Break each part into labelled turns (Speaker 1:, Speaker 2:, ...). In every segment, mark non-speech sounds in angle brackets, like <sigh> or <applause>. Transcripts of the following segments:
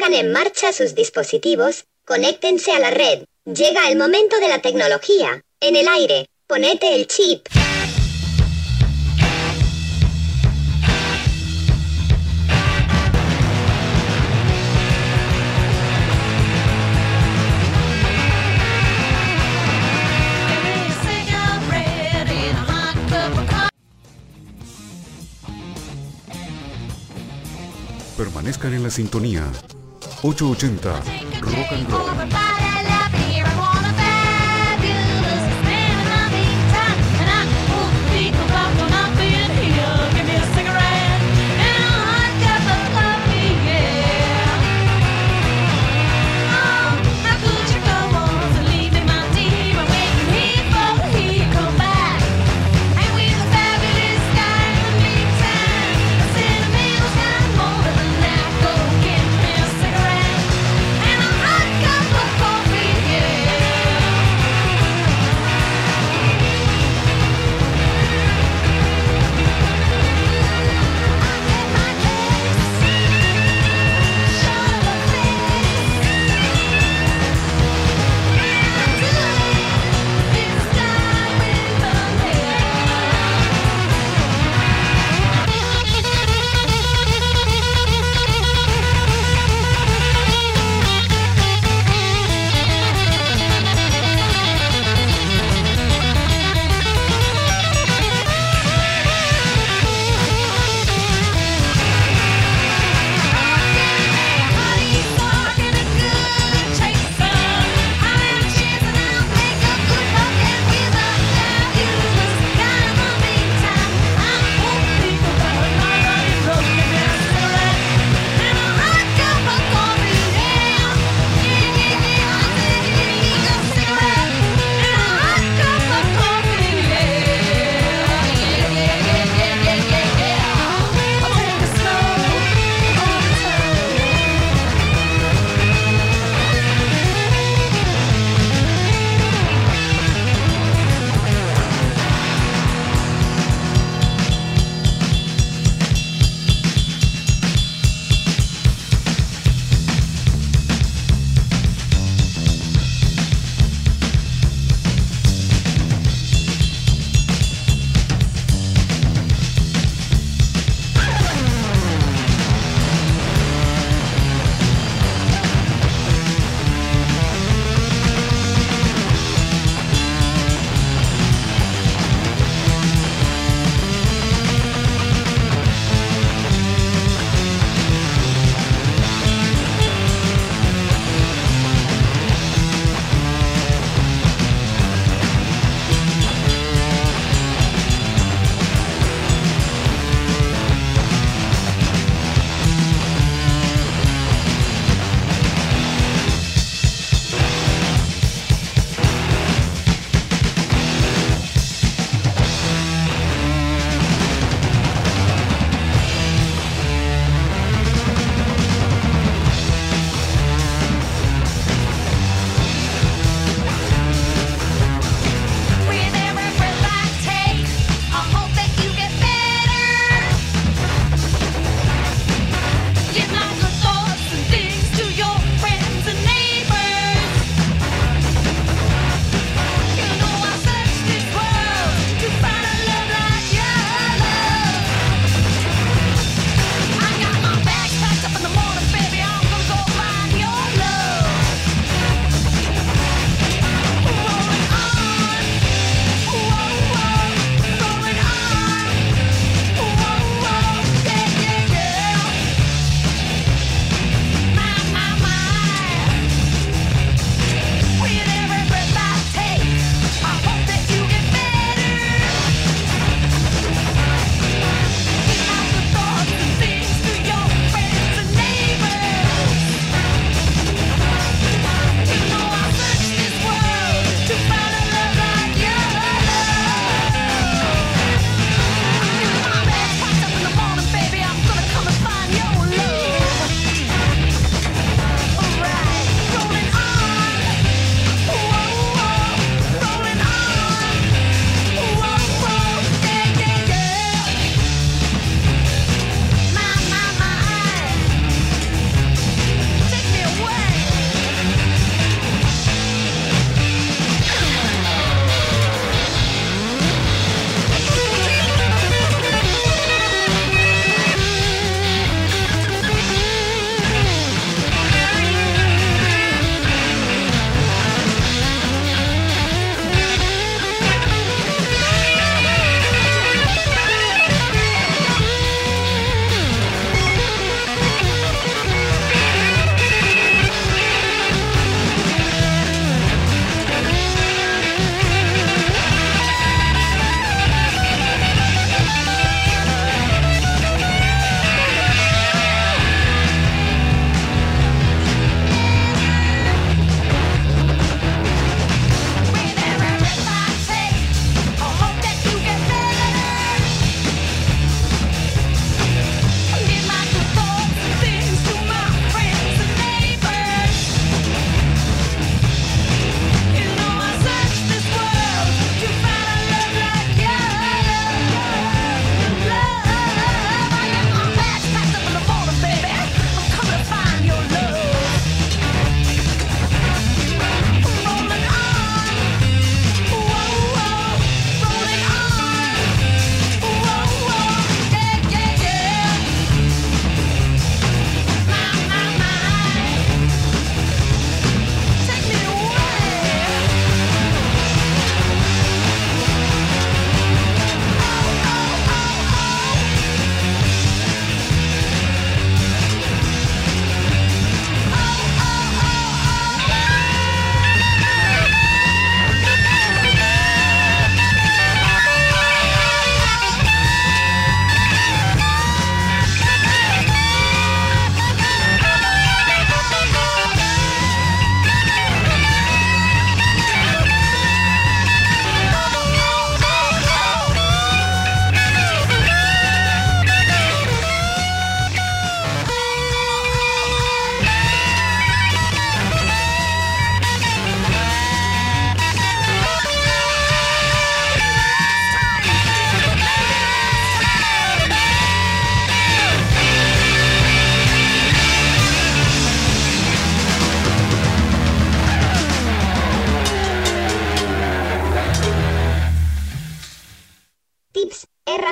Speaker 1: Pongan en marcha sus dispositivos, conéctense a la red. Llega el momento de la tecnología. En el aire, ponete el chip.
Speaker 2: Permanezcan en la sintonía. 880 Rock and Roll.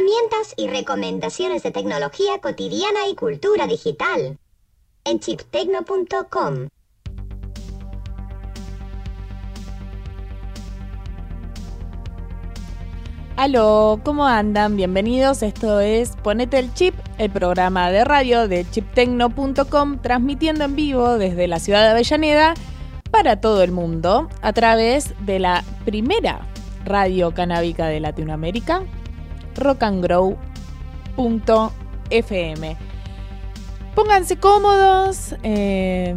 Speaker 1: Herramientas y recomendaciones de tecnología cotidiana y cultura digital. En chiptecno.com.
Speaker 3: Aló, ¿cómo andan? Bienvenidos. Esto es Ponete el Chip, el programa de radio de chiptecno.com, transmitiendo en vivo desde la ciudad de Avellaneda para todo el mundo a través de la primera radio canábica de Latinoamérica, rockandgrow.fm. Pónganse cómodos. Eh,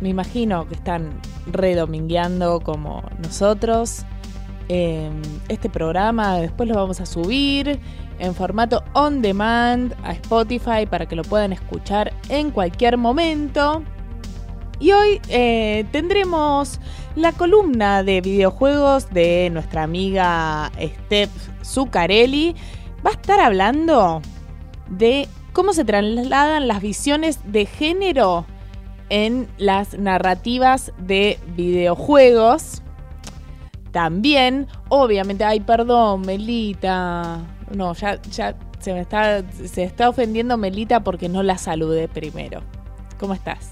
Speaker 3: me imagino que están redomingueando como nosotros. Eh, este programa después lo vamos a subir en formato on demand a Spotify para que lo puedan escuchar en cualquier momento. Y hoy eh, tendremos la columna de videojuegos de nuestra amiga Steph Zuccarelli. Va a estar hablando de cómo se trasladan las visiones de género en las narrativas de videojuegos. También, obviamente, ay, perdón, Melita. No, ya, ya se me está, se está ofendiendo Melita porque no la saludé primero. ¿Cómo estás?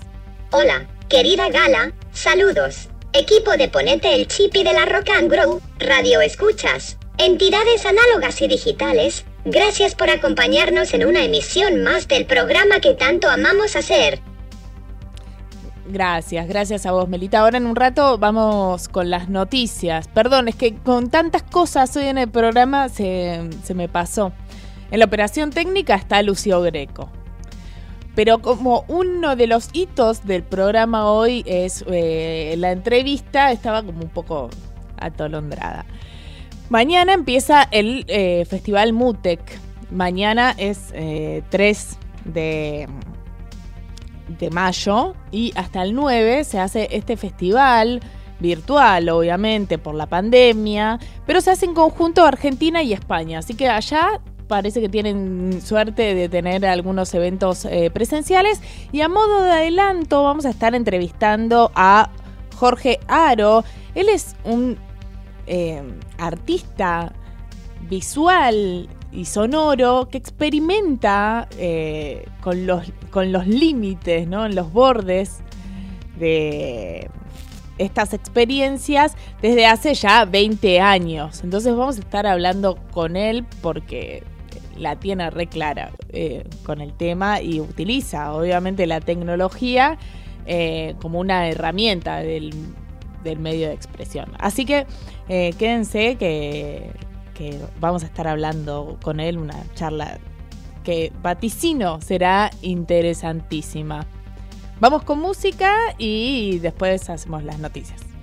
Speaker 1: Hola, querida Gala, saludos. Equipo de Ponete el Chip y de la Rock and Grow, Radio Escuchas, entidades análogas y digitales, gracias por acompañarnos en una emisión más del programa que tanto amamos hacer.
Speaker 3: Gracias, gracias a vos, Melita. Ahora en un rato vamos con las noticias. Perdón, es que con tantas cosas hoy en el programa se, se me pasó. En la operación técnica está Lucio Greco. Pero como uno de los hitos del programa hoy es eh, la entrevista, estaba como un poco atolondrada. Mañana empieza el eh, Festival Mutec. Mañana es 3 eh, de, de mayo y hasta el 9 se hace este festival virtual, obviamente, por la pandemia, pero se hace en conjunto Argentina y España. Así que allá parece que tienen suerte de tener algunos eventos eh, presenciales. Y a modo de adelanto, vamos a estar entrevistando a Jorge Aro. Él es un eh, artista visual y sonoro que experimenta eh, con los, con los límites, ¿no? los bordes de estas experiencias desde hace ya 20 años. Entonces vamos a estar hablando con él porque la tiene re clara eh, con el tema y utiliza obviamente la tecnología como una herramienta del, medio de expresión. Así que eh, quédense que, que vamos a estar hablando con él, una charla que vaticino será interesantísima. Vamos con música y después hacemos las noticias.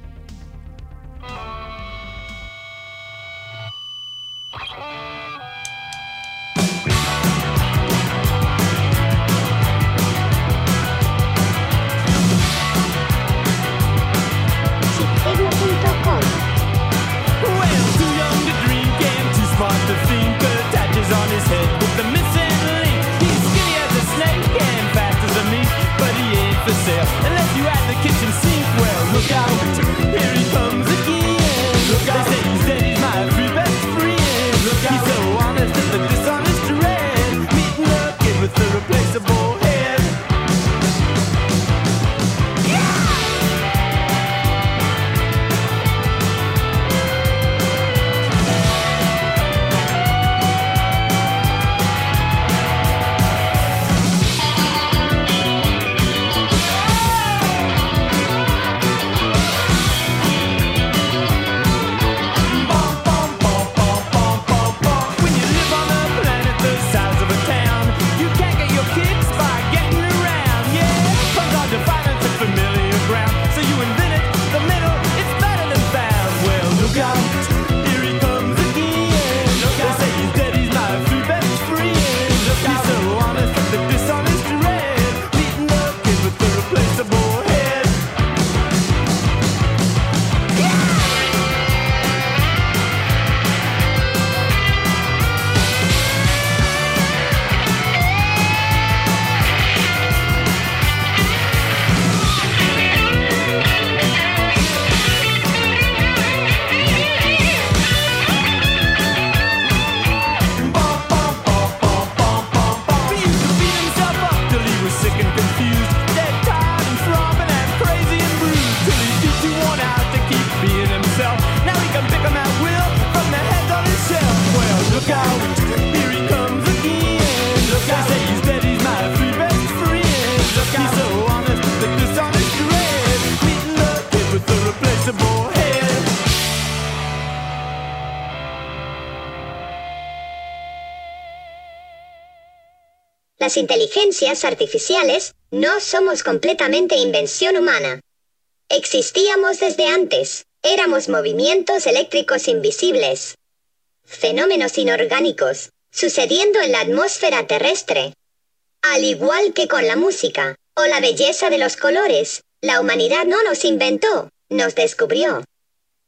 Speaker 4: yourself unless you ask Las inteligencias artificiales no somos completamente invención humana. Existíamos desde antes, éramos movimientos eléctricos invisibles. Fenómenos inorgánicos, sucediendo en la atmósfera terrestre. Al igual que con la música, o la belleza de los colores, la humanidad no nos inventó, nos descubrió.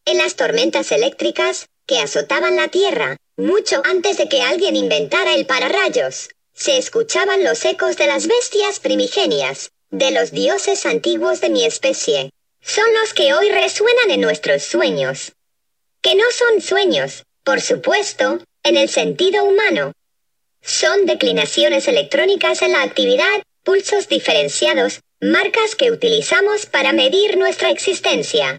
Speaker 4: En las tormentas eléctricas, que azotaban la Tierra, mucho antes de que alguien inventara el pararrayos, se escuchaban los ecos de las bestias primigenias, de los dioses antiguos de mi especie. Son los que hoy resuenan en nuestros sueños. Que no son sueños, por supuesto, en el sentido humano. Son declinaciones electrónicas en la actividad, pulsos diferenciados, marcas que utilizamos para medir nuestra existencia.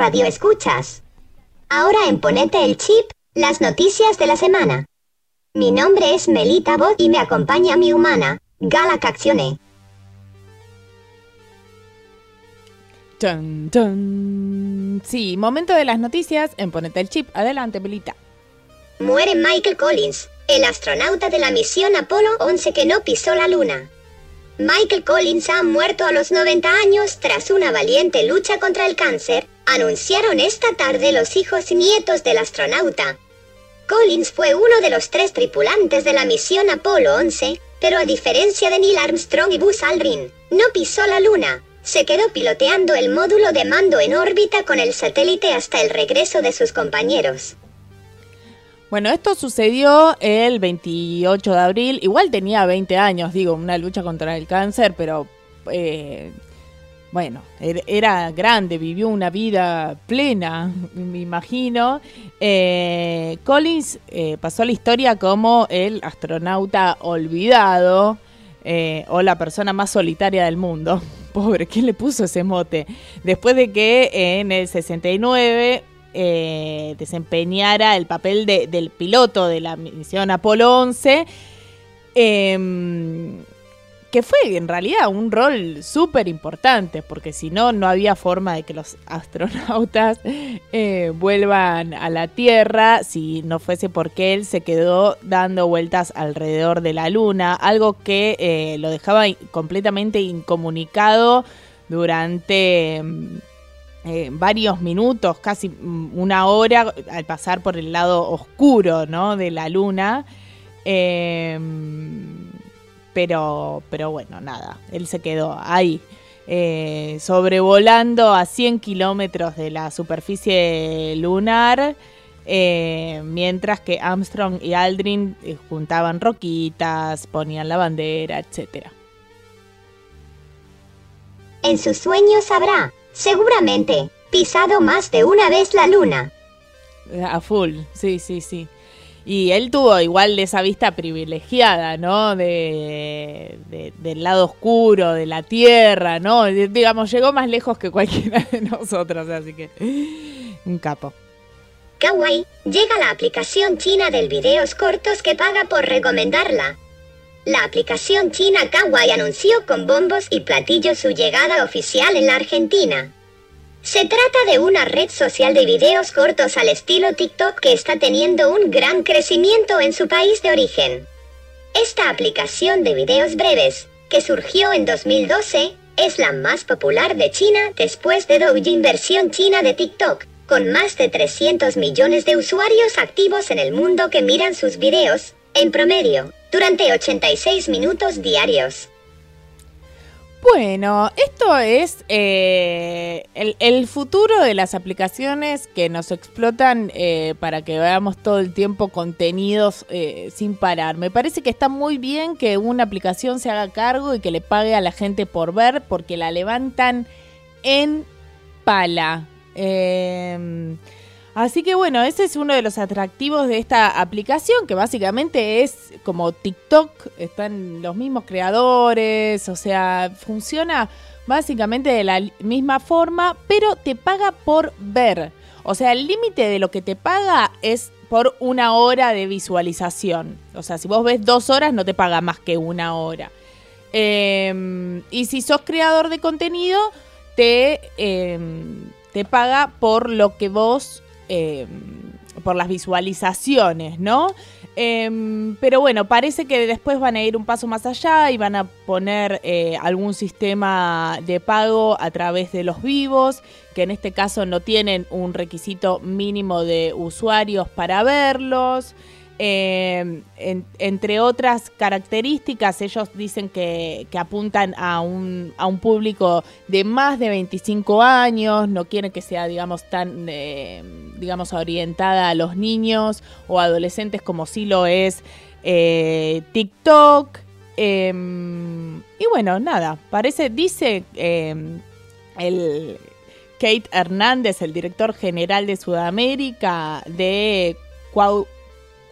Speaker 4: Radio escuchas. Ahora en Ponete el Chip, las noticias de la semana. Mi nombre es Melita Bot y me acompaña mi humana, Gala Caccione.
Speaker 3: Sí, momento de las noticias en Ponete el Chip. Adelante, Melita.
Speaker 4: Muere Michael Collins, el astronauta de la misión Apolo 11 que no pisó la luna. Michael Collins ha muerto a los 90 años tras una valiente lucha contra el cáncer, anunciaron esta tarde los hijos y nietos del astronauta. Collins fue uno de los tres tripulantes de la misión Apolo 11, pero a diferencia de Neil Armstrong y Buzz Aldrin, no pisó la Luna. Se quedó piloteando el módulo de mando en órbita con el satélite hasta el regreso de sus compañeros.
Speaker 3: Bueno, esto sucedió el 28 de abril. Igual tenía 20 años, digo, una lucha contra el cáncer, pero eh, bueno, er, era grande, vivió una vida plena, me imagino. Eh, Collins eh, pasó la historia como el astronauta olvidado eh, o la persona más solitaria del mundo. <laughs> Pobre, ¿quién le puso ese mote? Después de que en el 69 desempeñara el papel del piloto de la misión Apolo 11 que fue en realidad un rol súper importante, porque si no, no había forma de que los <laughs> astronautas eh, vuelvan a la Tierra si no fuese porque él se quedó dando vueltas alrededor de la Luna, algo que eh, lo dejaba completamente incomunicado durante... Mm, eh, varios minutos, casi mm, una hora, al pasar por el lado oscuro ¿no? de la luna. Eh, pero, pero bueno, nada, él se quedó ahí. Eh, sobrevolando a 100 kilómetros de la superficie lunar, eh, mientras que Armstrong y Aldrin eh, juntaban roquitas, ponían la bandera, etc.
Speaker 1: En sus sueños habrá, seguramente, pisado más de una vez la luna.
Speaker 3: A full, sí, sí, sí. Y él tuvo igual esa vista privilegiada, ¿no? De, del lado oscuro, de la tierra, ¿no? digamos, llegó más lejos que cualquiera de nosotros, así que un capo.
Speaker 1: Kawaii, llega la aplicación china del videos cortos que paga por recomendarla. La aplicación china Kawaii anunció con bombos y platillos su llegada oficial en la Argentina. Se trata de una red social de videos cortos al estilo TikTok que está teniendo un gran crecimiento en su país de origen. Esta aplicación de videos breves, que surgió en 2012, es la más popular de China después de Douyin versión china de TikTok, con más de 300 millones de usuarios activos en el mundo que miran sus videos, en promedio, durante 86 minutos diarios.
Speaker 3: Bueno, esto es eh, el, futuro de las aplicaciones que nos explotan eh, para que veamos todo el tiempo contenidos eh, sin parar. Me parece que está muy bien que una aplicación se haga cargo y que le pague a la gente por ver porque la levantan en pala. Así que bueno, ese es uno de los atractivos de esta aplicación, que básicamente es como TikTok, están los mismos creadores, o sea, funciona básicamente de la misma forma, pero te paga por ver. O sea, el límite de lo que te paga es por una hora de visualización. O sea, si vos ves dos horas, no te paga más que una hora. Em, y si sos creador de contenido, te, em, te paga por lo que vos Em, por las visualizaciones, ¿no? Em, pero bueno, parece que después van a ir un paso más allá y van a poner eh, algún sistema de pago a través de los vivos, que en este caso no tienen un requisito mínimo de usuarios para verlos. Eh, entre otras características, ellos dicen que, apuntan a un, a un, público de más de 25 años, no quieren que sea, digamos, tan, eh, digamos, orientada a los niños o adolescentes como sí lo es eh, TikTok. Em, y bueno, nada, parece, dice em, el Kate Hernández, el director general de Sudamérica de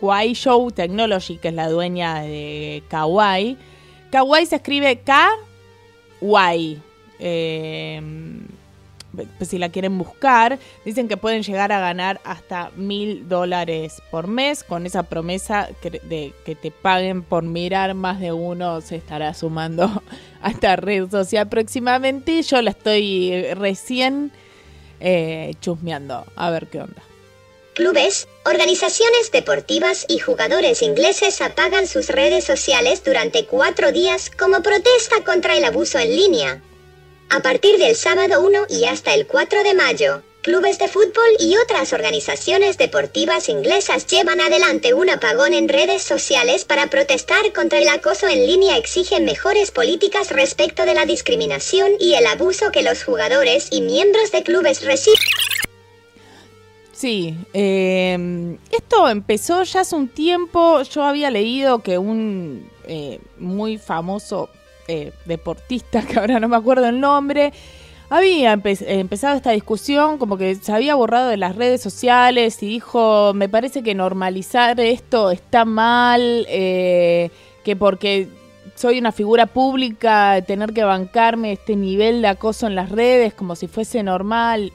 Speaker 3: Kawaii Show Technology, que es la dueña de Kawaii. Kawaii se escribe K-Y. Eh, si la quieren buscar, dicen que pueden llegar a ganar hasta mil dólares por mes. Con esa promesa de que te paguen por mirar más de uno, se estará sumando <laughs> a esta red social próximamente. Yo la estoy recién eh, chusmeando. A ver qué onda.
Speaker 1: Clubes, organizaciones deportivas y jugadores ingleses apagan sus redes sociales durante cuatro días como protesta contra el abuso en línea. A partir del sábado 1 y hasta el 4 de mayo, clubes de fútbol y otras organizaciones deportivas inglesas llevan adelante un apagón en redes sociales para protestar contra el acoso en línea. Exigen mejores políticas respecto de la discriminación y el abuso que los jugadores y miembros de clubes reciben.
Speaker 3: Sí, em, esto empezó ya hace un tiempo. Yo había leído que un eh, muy famoso eh, deportista, <laughs> que ahora no me acuerdo el nombre, había empezado esta discusión como que se había borrado de las redes sociales y dijo, me parece que normalizar esto está mal, eh, que porque soy una figura pública, tener que bancarme este nivel de acoso en las redes como si fuese normal,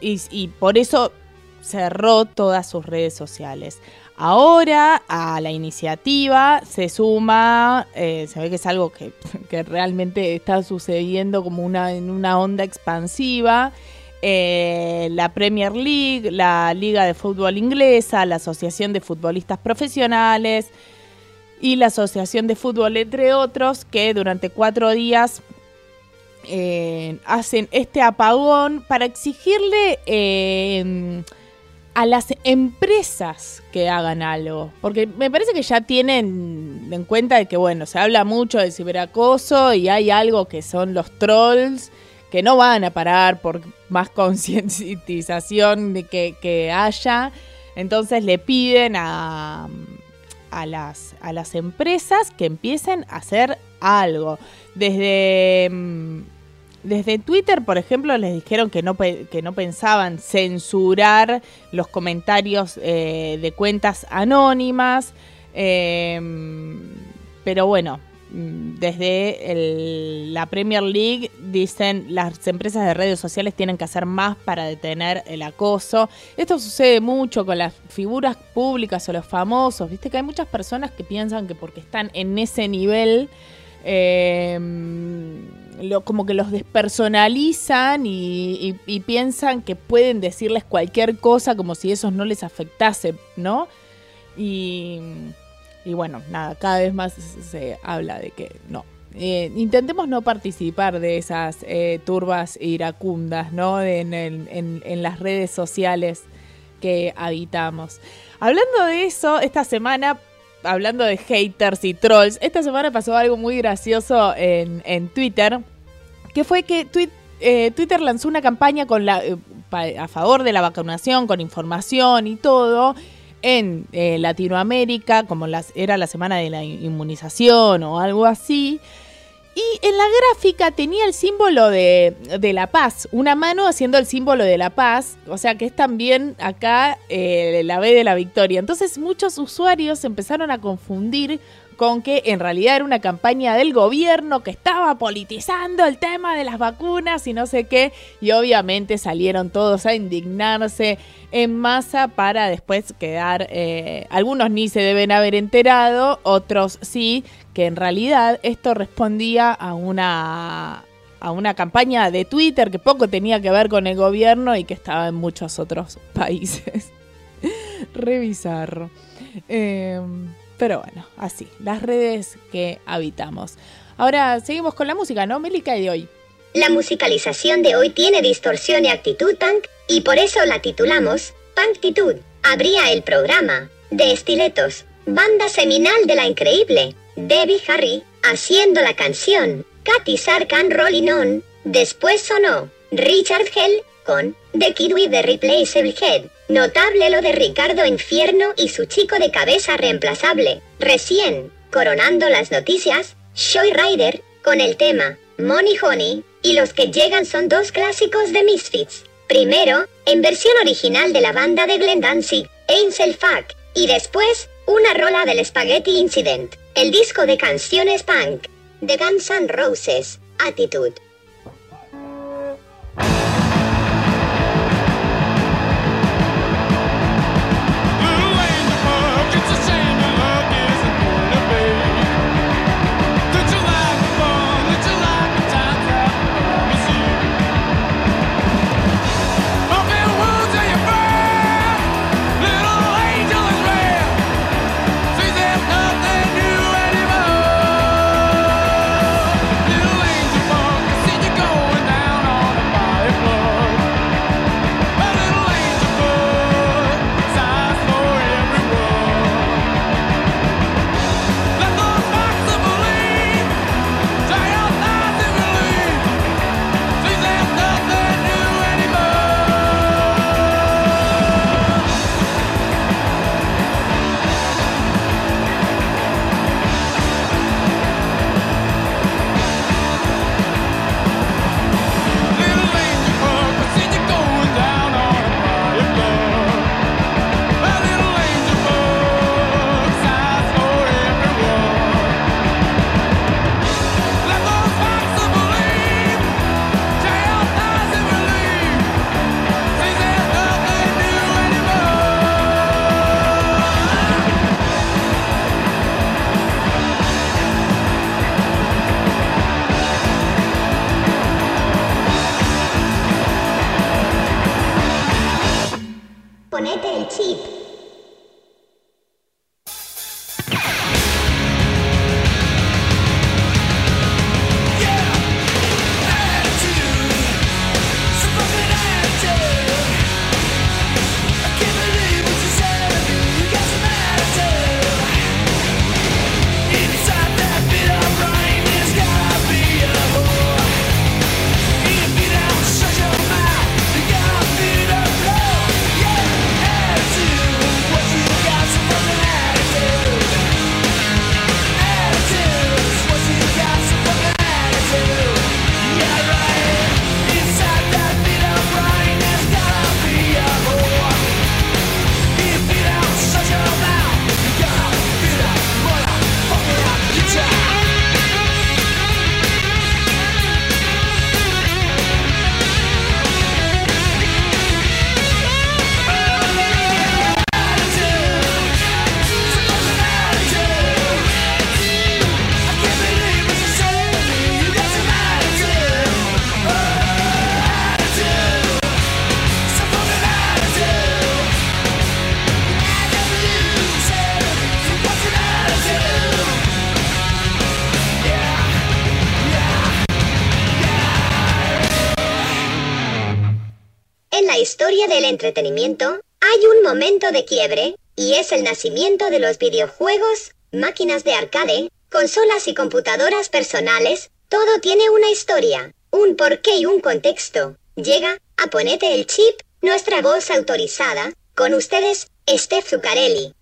Speaker 3: y por eso cerró todas sus redes sociales. Ahora a la iniciativa se suma, eh, se ve que es algo <laughs> que, realmente está sucediendo como una, en una onda expansiva, eh, la Premier League, la Liga de Fútbol Inglesa, la Asociación de Futbolistas Profesionales y la Asociación de Fútbol, entre otros, que durante cuatro días eh, hacen este apagón para exigirle a las empresas que hagan algo. Porque me parece que ya tienen en cuenta de que, bueno, se habla mucho de ciberacoso y hay algo que son los trolls que no van a parar por más <laughs> concientización que, que, haya. Entonces le piden a, a, las, a las empresas que empiecen a hacer algo. Desde mm, desde Twitter, por ejemplo, les dijeron que no, que no pensaban censurar los comentarios eh, de cuentas anónimas, em, pero bueno, desde la Premier League dicen las empresas de redes sociales tienen que hacer más para detener el acoso. Esto sucede mucho con las figuras públicas o los famosos, viste que hay muchas personas que piensan que porque están en ese nivel... Eh, como que los despersonalizan y, piensan que pueden decirles cualquier cosa como si eso no les afectase, ¿no? Y, bueno, nada, cada vez más se habla de que no. Eh, intentemos no participar de esas eh, turbas iracundas, ¿no? En, las redes sociales que habitamos. Hablando de eso, esta semana hablando de haters y trolls, esta semana pasó algo muy gracioso en Twitter que fue que eh, Twitter lanzó una campaña con la, eh, a favor de la vacunación, con información y todo, en eh, Latinoamérica, como era la semana de la inmunización o algo así. Y en la gráfica tenía el símbolo de, de, la paz, una mano haciendo el símbolo de la paz, o sea que es también acá la B de la victoria. Entonces muchos usuarios empezaron a confundir con que en realidad era una campaña del gobierno que estaba politizando el tema de las vacunas y no sé qué, y obviamente salieron todos a indignarse en masa para después quedar, eh, algunos ni se deben haber enterado, otros sí, que en realidad esto respondía a una a una campaña de Twitter que poco tenía que ver con el gobierno y que estaba en muchos otros <laughs> países. Revisar. Pero bueno, así, las redes que habitamos. Ahora seguimos con la música, ¿no? Melica de hoy.
Speaker 1: La musicalización de hoy tiene distorsión y actitud punk, y por eso la titulamos Punktitud. Abría el programa de Estiletos, banda seminal de la increíble Debbie Harry, haciendo la canción Katy Sarkan Rolling On. Después sonó Richard Hell con The Kid with the Replaceable Head. Notable lo de Ricardo Infierno y su chico de cabeza reemplazable. Recién, coronando las noticias, Shoy Rider, con el tema Money Honey, y los que llegan son dos clásicos de Misfits. Primero, en versión original de la banda de Glenn Danzig, Angel Fuck, y después, una rola del Spaghetti Incident, el disco de canciones punk, de Guns N' Roses, Attitude. Entretenimiento, hay un momento de quiebre, y es el nacimiento de los videojuegos, máquinas de arcade, consolas y computadoras personales, todo tiene una historia, un porqué y un contexto. Llega, a Ponete el Chip, nuestra voz autorizada, con ustedes, Steph Zuccarelli.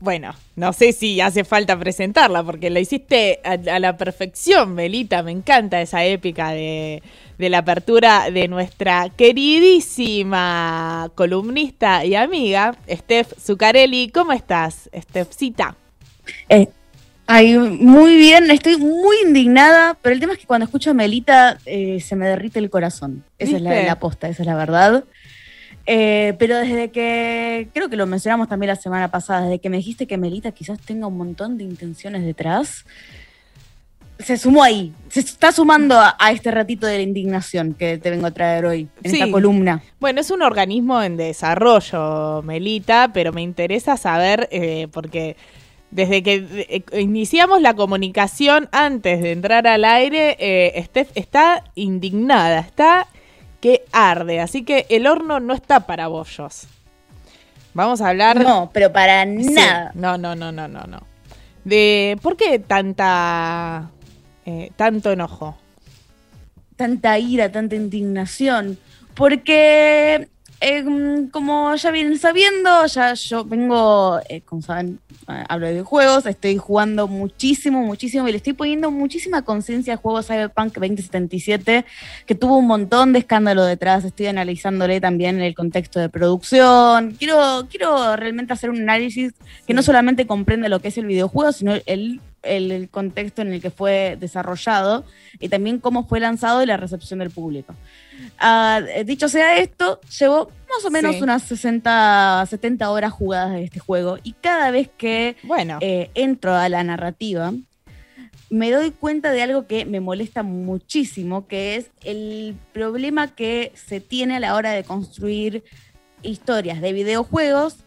Speaker 3: Bueno, no sé si hace falta presentarla porque la hiciste a, la perfección, Melita. Me encanta esa épica de, la apertura de nuestra queridísima columnista y amiga, Steph Zuccarelli. ¿Cómo estás, Stephcita?
Speaker 5: Eh, muy bien, estoy muy indignada, pero el tema es que cuando escucho a Melita eh, se me derrite el corazón. Esa es la, la posta, esa es la verdad. Eh, pero desde que, creo que lo mencionamos también la semana pasada, desde que me dijiste que Melita quizás tenga un montón de intenciones detrás, se sumó ahí, se está sumando a, este ratito de la indignación que te vengo a traer hoy, en esta columna.
Speaker 3: Bueno, es un organismo en desarrollo, Melita, pero me interesa saber, eh, porque desde que eh, iniciamos la comunicación antes de entrar al aire, eh, Steph está indignada, está que arde. Así que el horno no está para bollos. Vamos a hablar.
Speaker 5: No, pero para nada.
Speaker 3: No, no, no, no, no, no. De por qué tanta eh, tanto enojo.
Speaker 5: Tanta ira, tanta indignación. Porque Em, como ya vienen sabiendo, ya yo vengo, eh, como saben, eh, hablo de juegos, estoy jugando muchísimo, muchísimo y le estoy poniendo muchísima conciencia al juego Cyberpunk 2077, que tuvo un montón de escándalo detrás, estoy analizándole también el contexto de producción, quiero, quiero realmente hacer un análisis que no solamente comprende lo que es el videojuego, sino el el, contexto en el que fue desarrollado y también cómo fue lanzado y la recepción del público. Ah, dicho sea esto, llevo más o menos unas 60, 70 horas jugadas de este juego y cada vez que bueno. Eh, entro a la narrativa, me doy cuenta de algo que me molesta muchísimo, que es el problema que se tiene a la hora de construir historias de videojuegos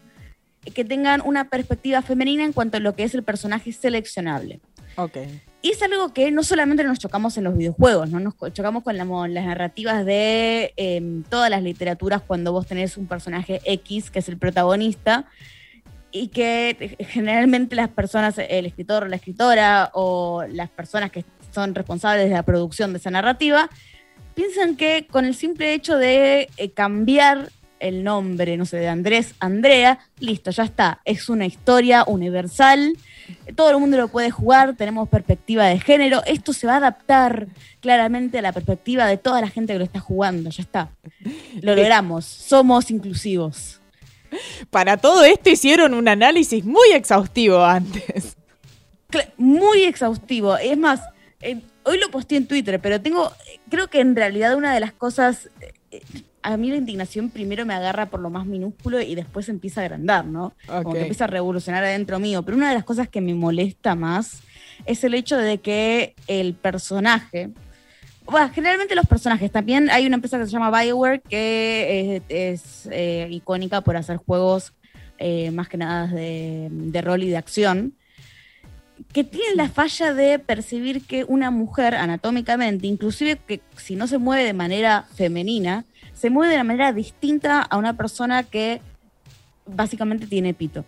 Speaker 5: que tengan una perspectiva femenina en cuanto a lo que es el personaje seleccionable.
Speaker 3: Ok.
Speaker 5: Y es algo que no solamente nos chocamos en los videojuegos, ¿no? Nos chocamos con las narrativas de em, todas las literaturas cuando vos tenés un personaje X, que es el protagonista, y que <laughs> generalmente las personas, el escritor o la escritora, o las personas que son responsables de la producción de esa narrativa, piensan que con el simple hecho de eh, cambiar el nombre, no sé, de Andrés, Andrea, listo, ya está. Es una historia universal, todo el mundo lo puede jugar, tenemos perspectiva de género, esto se va a adaptar claramente a la perspectiva de toda la gente que lo está jugando, ya está. Lo logramos, somos inclusivos.
Speaker 3: Para todo esto hicieron un análisis muy exhaustivo antes.
Speaker 5: Muy exhaustivo. Es más, eh, hoy lo posté en Twitter, pero tengo, creo que en realidad una de las cosas eh, a mí la indignación primero me agarra por lo más minúsculo y después empieza a agrandar, ¿no? Como que empieza a revolucionar adentro mío. Pero una de las cosas que me molesta más es el hecho de que el personaje Bueno, generalmente los personajes. También hay una empresa que se llama Bioware que es, es, eh, icónica por hacer juegos eh, más que nada de, de rol y de acción que tiene la falla de percibir que una mujer anatómicamente, inclusive que si no se mueve de manera femenina, se mueve de una manera distinta a una persona que básicamente tiene pito.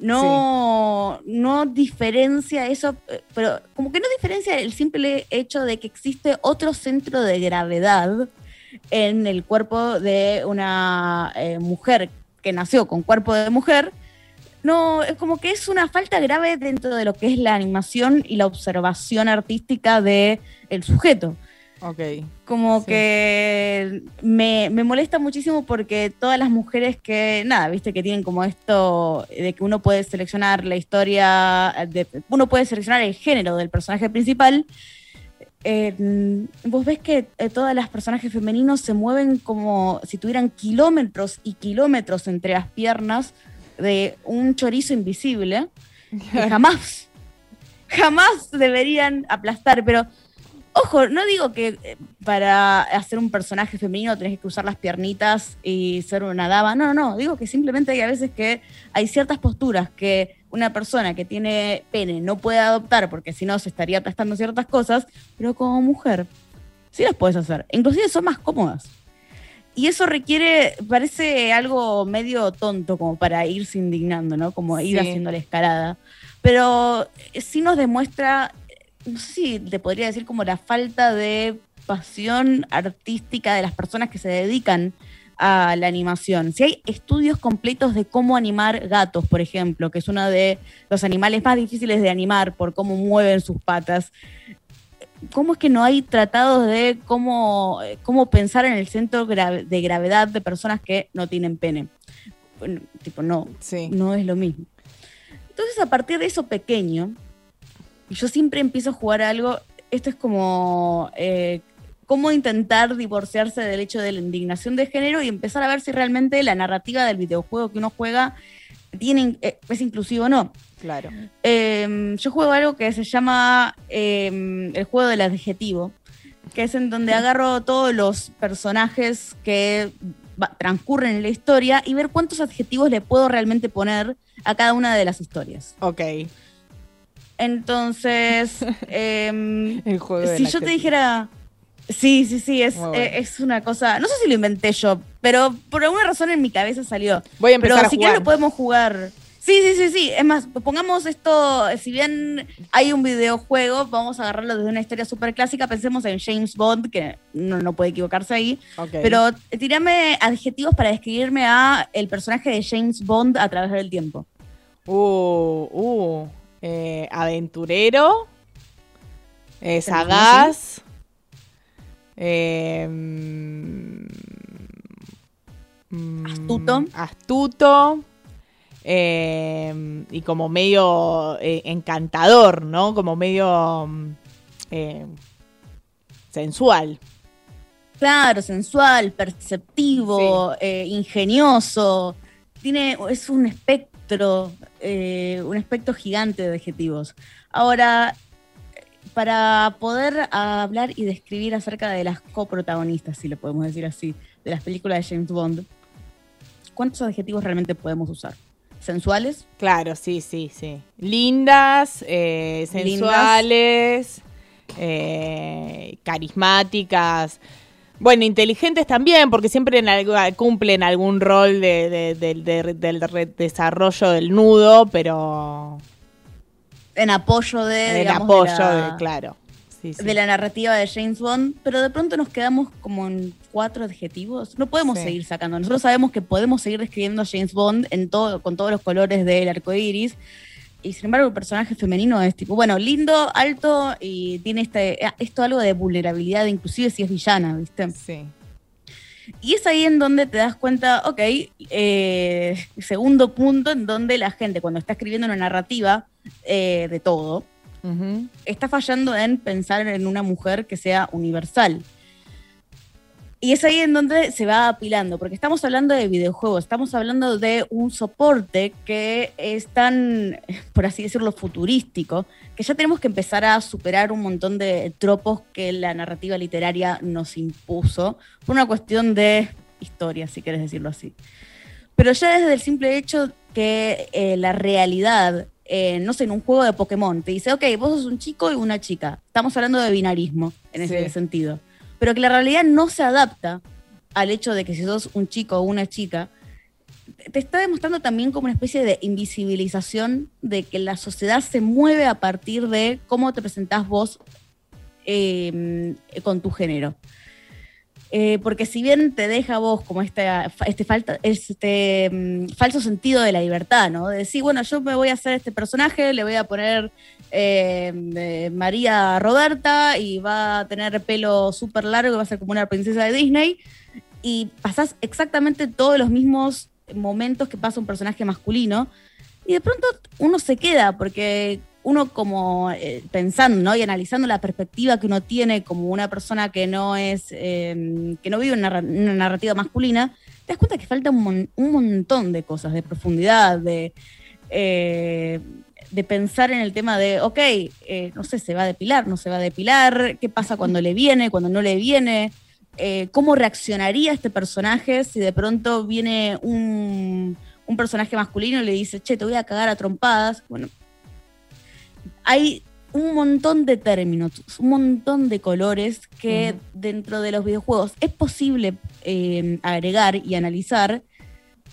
Speaker 5: No, no diferencia eso, eh, pero como que no diferencia el simple hecho de que existe otro centro de gravedad en el cuerpo de una eh, mujer que nació con cuerpo de mujer no, es como que es una falta grave dentro de lo que es la animación y la observación artística del el sujeto.
Speaker 3: Ok.
Speaker 5: Como que me, molesta muchísimo porque todas las mujeres que, nada, viste, que tienen como esto de que uno puede seleccionar la historia, de, uno puede seleccionar el género del personaje principal. Eh, vos ves que eh, todas las personajes femeninos se mueven como si tuvieran kilómetros y kilómetros entre las piernas de un chorizo invisible que <laughs> jamás, jamás deberían aplastar. Pero, ojo, no digo que eh, para hacer un personaje femenino tenés que cruzar las piernitas y ser una dama. No, no, no. Digo que simplemente hay a veces que hay ciertas posturas que una persona que tiene pene no puede adoptar porque si no se estaría aplastando ciertas cosas, pero como mujer sí las puedes hacer. Inclusive son más cómodas. Y eso requiere, parece algo medio tonto como para irse indignando, ¿no? Como ir haciendo la escalada. Pero sí nos demuestra, no sé si te podría decir como la falta de pasión artística de las personas que se dedican a la animación. Si hay estudios completos de cómo animar gatos, por ejemplo, que es uno de los animales más difíciles de animar por cómo mueven sus patas, ¿cómo es que no hay tratados de cómo, cómo pensar en el centro de gravedad de personas que no tienen pene? tipo, no, no es lo mismo. Entonces, a partir de eso pequeño, yo siempre empiezo a jugar algo, esto es como eh, cómo intentar divorciarse del hecho de la indignación de género y empezar a ver si realmente la narrativa del videojuego que uno juega tiene, eh, es inclusivo o no.
Speaker 3: Claro.
Speaker 5: Em, yo juego algo que se llama em, el juego del adjetivo, que es en donde agarro todos los personajes que transcurren en la historia y ver cuántos adjetivos le puedo realmente poner a cada una de las historias.
Speaker 3: Ok.
Speaker 5: Entonces, <laughs> em, si yo te dijera, sí, sí, sí, es, eh, es una cosa, no sé si lo inventé yo, pero por alguna razón en mi cabeza salió.
Speaker 3: Voy a empezar
Speaker 5: pero
Speaker 3: a
Speaker 5: si quieres lo podemos jugar. Sí, sí, sí, sí. Es más, pongamos esto, si bien hay un videojuego, vamos a agarrarlo desde una historia súper clásica, pensemos en James Bond, que no, puede equivocarse ahí. Pero tirame adjetivos para describirme a el personaje de James Bond a través del tiempo.
Speaker 3: Uh, uh. Eh, aventurero. Eh, sagaz. Eh,
Speaker 5: astuto.
Speaker 3: Mm, astuto. Eh, y como medio encantador, ¿no? Como medio mm, sensual.
Speaker 5: Claro, sensual, perceptivo, ingenioso. Tiene, es un espectro, un espectro gigante de adjetivos. Ahora, para poder hablar y describir acerca de las coprotagonistas, si lo podemos decir así, de las películas de James Bond, ¿cuántos adjetivos realmente podemos usar? sensuales.
Speaker 3: Claro, sí, sí, sí. Lindas, eh, sensuales, eh, carismáticas. Bueno, inteligentes también, porque siempre en cumplen algún rol de, del desarrollo del nudo, pero...
Speaker 5: En apoyo de...
Speaker 3: En apoyo de, claro
Speaker 5: de la narrativa de James Bond, pero de pronto nos quedamos como en cuatro adjetivos. No podemos seguir sacando. Nosotros sabemos que podemos seguir describiendo a James Bond en todo, con todos los colores del arco iris. Y sin embargo, el personaje femenino es tipo, bueno, lindo, alto y tiene este, esto algo de vulnerabilidad, inclusive si es villana, ¿viste?
Speaker 3: Sí.
Speaker 5: Y es ahí en donde te das cuenta, ok, eh, segundo punto en donde la gente cuando está escribiendo una narrativa eh, de todo, está fallando en pensar en una mujer que sea universal. Y es ahí en donde se va apilando, porque estamos hablando de videojuegos, estamos hablando de un soporte que es tan, por así decirlo, futurístico, que ya tenemos que empezar a superar un montón de tropos que la narrativa literaria nos impuso, por una cuestión de historia, si quieres decirlo así. Pero ya desde el simple hecho que eh, la realidad, eh, no sé, en un juego de Pokémon, te dice, ok, vos sos un chico y una chica. Estamos hablando de binarismo en ese sentido. Pero que la realidad no se adapta al hecho de que si sos un chico o una chica, te está demostrando también como una especie de invisibilización de que la sociedad se mueve a partir de cómo te presentás vos eh, con tu género. Eh, porque si bien te deja vos como este, este mm, falso sentido de la libertad, ¿no? De decir, bueno, yo me voy a hacer este personaje, le voy a poner eh, María Roberta y va a tener pelo súper largo, va a ser como una princesa de Disney, y pasás exactamente todos los mismos momentos que pasa un personaje masculino, y de pronto uno se queda, porque uno como eh, pensando ¿no? y analizando la perspectiva que uno tiene como una persona que no es eh, que no vive una, narra- una narrativa masculina, te das cuenta que falta un montón de cosas, de profundidad, de, eh, de pensar en el tema de, ok, eh, no sé, se va a depilar, no se va a depilar, qué pasa cuando le viene, cuando no le viene, eh, cómo reaccionaría este personaje si de pronto viene un, un personaje masculino y le dice, che, te voy a cagar a trompadas. Bueno, hay un montón de términos, un montón de colores que dentro de los videojuegos es posible eh, agregar y analizar,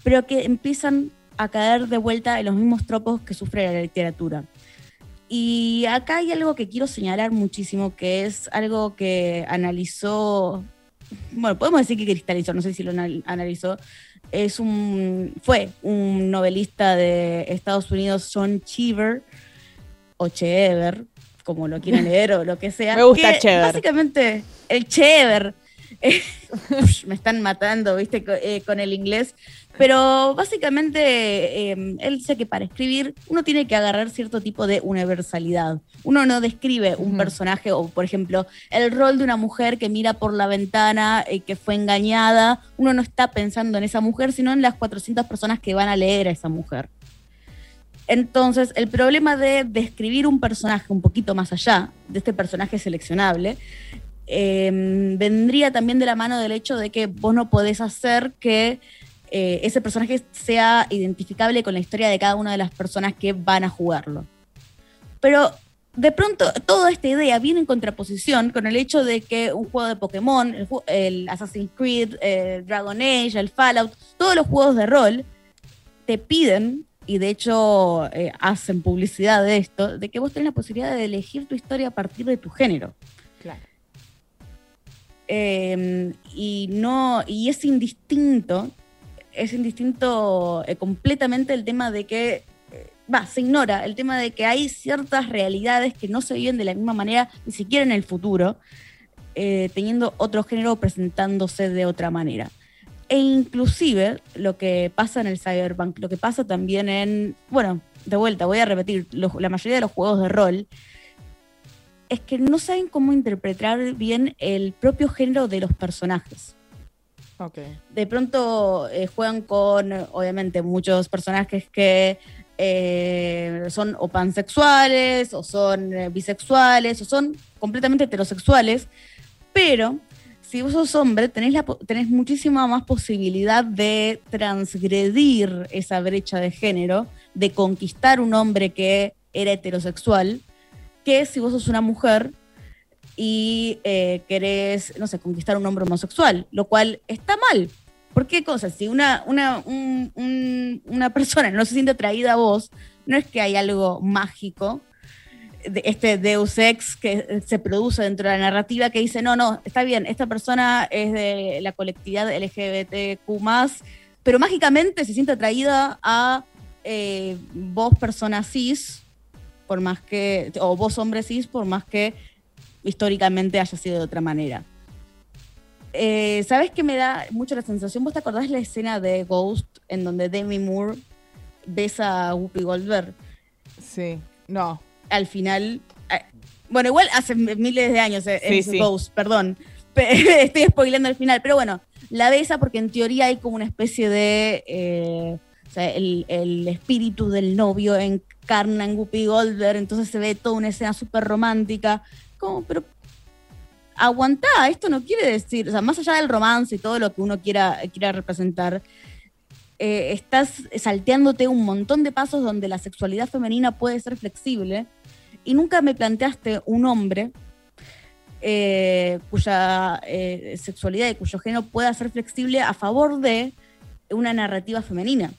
Speaker 5: pero que empiezan a caer de vuelta en los mismos tropos que sufre la literatura. Y acá hay algo que quiero señalar muchísimo, que es algo que analizó, bueno, podemos decir que cristalizó, no sé si lo anal- analizó, es un, fue un novelista de Estados Unidos, John Cheever, o Cheever, como lo quieran <laughs> leer o lo que sea.
Speaker 3: Me gusta
Speaker 5: que
Speaker 3: Cheever.
Speaker 5: Básicamente, el Cheever. eh, <laughs> me están matando, viste, eh, con el inglés. Pero básicamente, eh, él dice que para escribir uno tiene que agarrar cierto tipo de universalidad. Uno no describe un personaje, o por ejemplo, el rol de una mujer que mira por la ventana y que fue engañada. Uno no está pensando en esa mujer, sino en las 400 personas que van a leer a esa mujer. Entonces, el problema de describir un personaje un poquito más allá de este personaje seleccionable eh, vendría también de la mano del hecho de que vos no podés hacer que eh, ese personaje sea identificable con la historia de cada una de las personas que van a jugarlo. Pero de pronto toda esta idea viene en contraposición con el hecho de que un juego de Pokémon, el, Assassin's Creed, el Dragon Age, el Fallout, todos los juegos de rol te piden, y de hecho eh, hacen publicidad de esto, de que vos tenés la posibilidad de elegir tu historia a partir de tu género.
Speaker 3: Claro.
Speaker 5: Eh, y no y es indistinto es indistinto eh, completamente el tema de que eh, va se ignora el tema de que hay ciertas realidades que no se viven de la misma manera ni siquiera en el futuro eh, teniendo otro género presentándose de otra manera e inclusive lo que pasa en el cyberpunk lo que pasa también en bueno de vuelta voy a repetir la mayoría de los juegos de rol es que no saben cómo interpretar bien el propio género de los personajes.
Speaker 3: Ok.
Speaker 5: De pronto eh, juegan con, obviamente, muchos personajes que eh, son o pansexuales, o son eh, bisexuales, o son completamente heterosexuales, pero si vos sos hombre, tenés, tenés muchísima más posibilidad de transgredir esa brecha de género, de conquistar un hombre que era heterosexual, que si vos sos una mujer y eh, querés, no sé, conquistar un hombre homosexual, lo cual está mal. ¿Por qué cosa? Si una, una, un- un- una persona no se siente atraída a vos, no es que hay algo mágico, de este Deus Ex que se produce dentro de la narrativa que dice, no, no, está bien, esta persona es de la colectividad LGBTQ+, pero mágicamente se siente atraída a eh, vos, persona cis, por más que, o vos, hombre cis, por más que históricamente haya sido de otra manera. Eh, ¿Sabes qué me da mucho la sensación? ¿Vos te acordás la escena de Ghost en donde Demi Moore besa a Whoopi Goldberg?
Speaker 3: Sí. No.
Speaker 5: Al final, eh, bueno, igual hace miles de años eh,
Speaker 3: Sí,
Speaker 5: es
Speaker 3: sí.
Speaker 5: Ghost, perdón, <laughs> Estoy spoilando el final, pero bueno, la besa porque en teoría hay como una especie de... O sea, el, el, espíritu del novio encarna en Guppy Goldberg, entonces se ve toda una escena súper romántica. Como, pero aguantá, esto no quiere decir, o sea, más allá del romance y todo lo que uno quiera, quiera representar, eh, estás salteándote un montón de pasos donde la sexualidad femenina puede ser flexible y nunca me planteaste un hombre eh, cuya eh, sexualidad y cuyo género pueda ser flexible a favor de una narrativa femenina.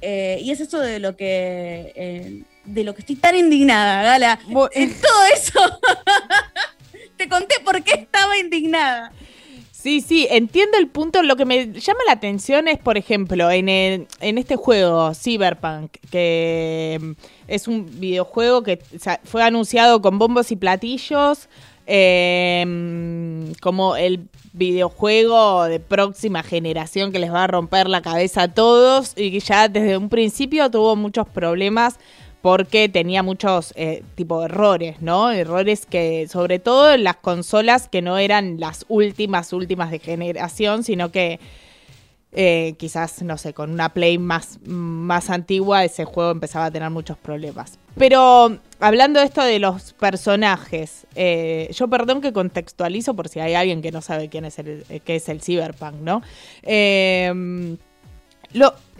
Speaker 5: y es eso de lo que de lo que estoy tan indignada, Gala. En todo eso. <laughs> te conté por qué estaba indignada.
Speaker 3: Sí, sí, entiendo el punto. Lo que me llama la atención es, por ejemplo, en, en este juego, Cyberpunk, que mm, es un videojuego que fue anunciado con bombos y platillos em, como el videojuego de próxima generación que les va a romper la cabeza a todos y que ya desde un principio tuvo muchos problemas porque tenía muchos eh, tipo errores, ¿no? Errores que, sobre todo en las consolas que no eran las últimas, últimas de generación, sino que eh, quizás, no sé, con una Play más, más antigua ese juego empezaba a tener muchos problemas. Pero hablando de esto de los personajes, eh, yo perdón que contextualizo por si hay alguien que no sabe quién es el, qué es el cyberpunk, ¿no?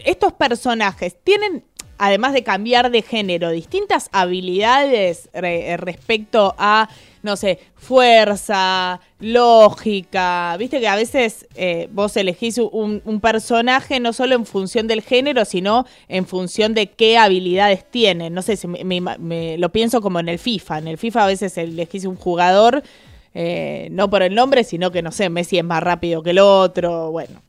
Speaker 3: Estos personajes tienen además de cambiar de género, distintas habilidades respecto a, no sé, fuerza, lógica. Viste que a veces eh, vos elegís un, personaje no solo en función del género, sino en función de qué habilidades tiene. No sé, si me, lo pienso como en el FIFA. En el FIFA a veces elegís un jugador, eh, no por el nombre, sino que, no sé, Messi es más rápido que el otro, bueno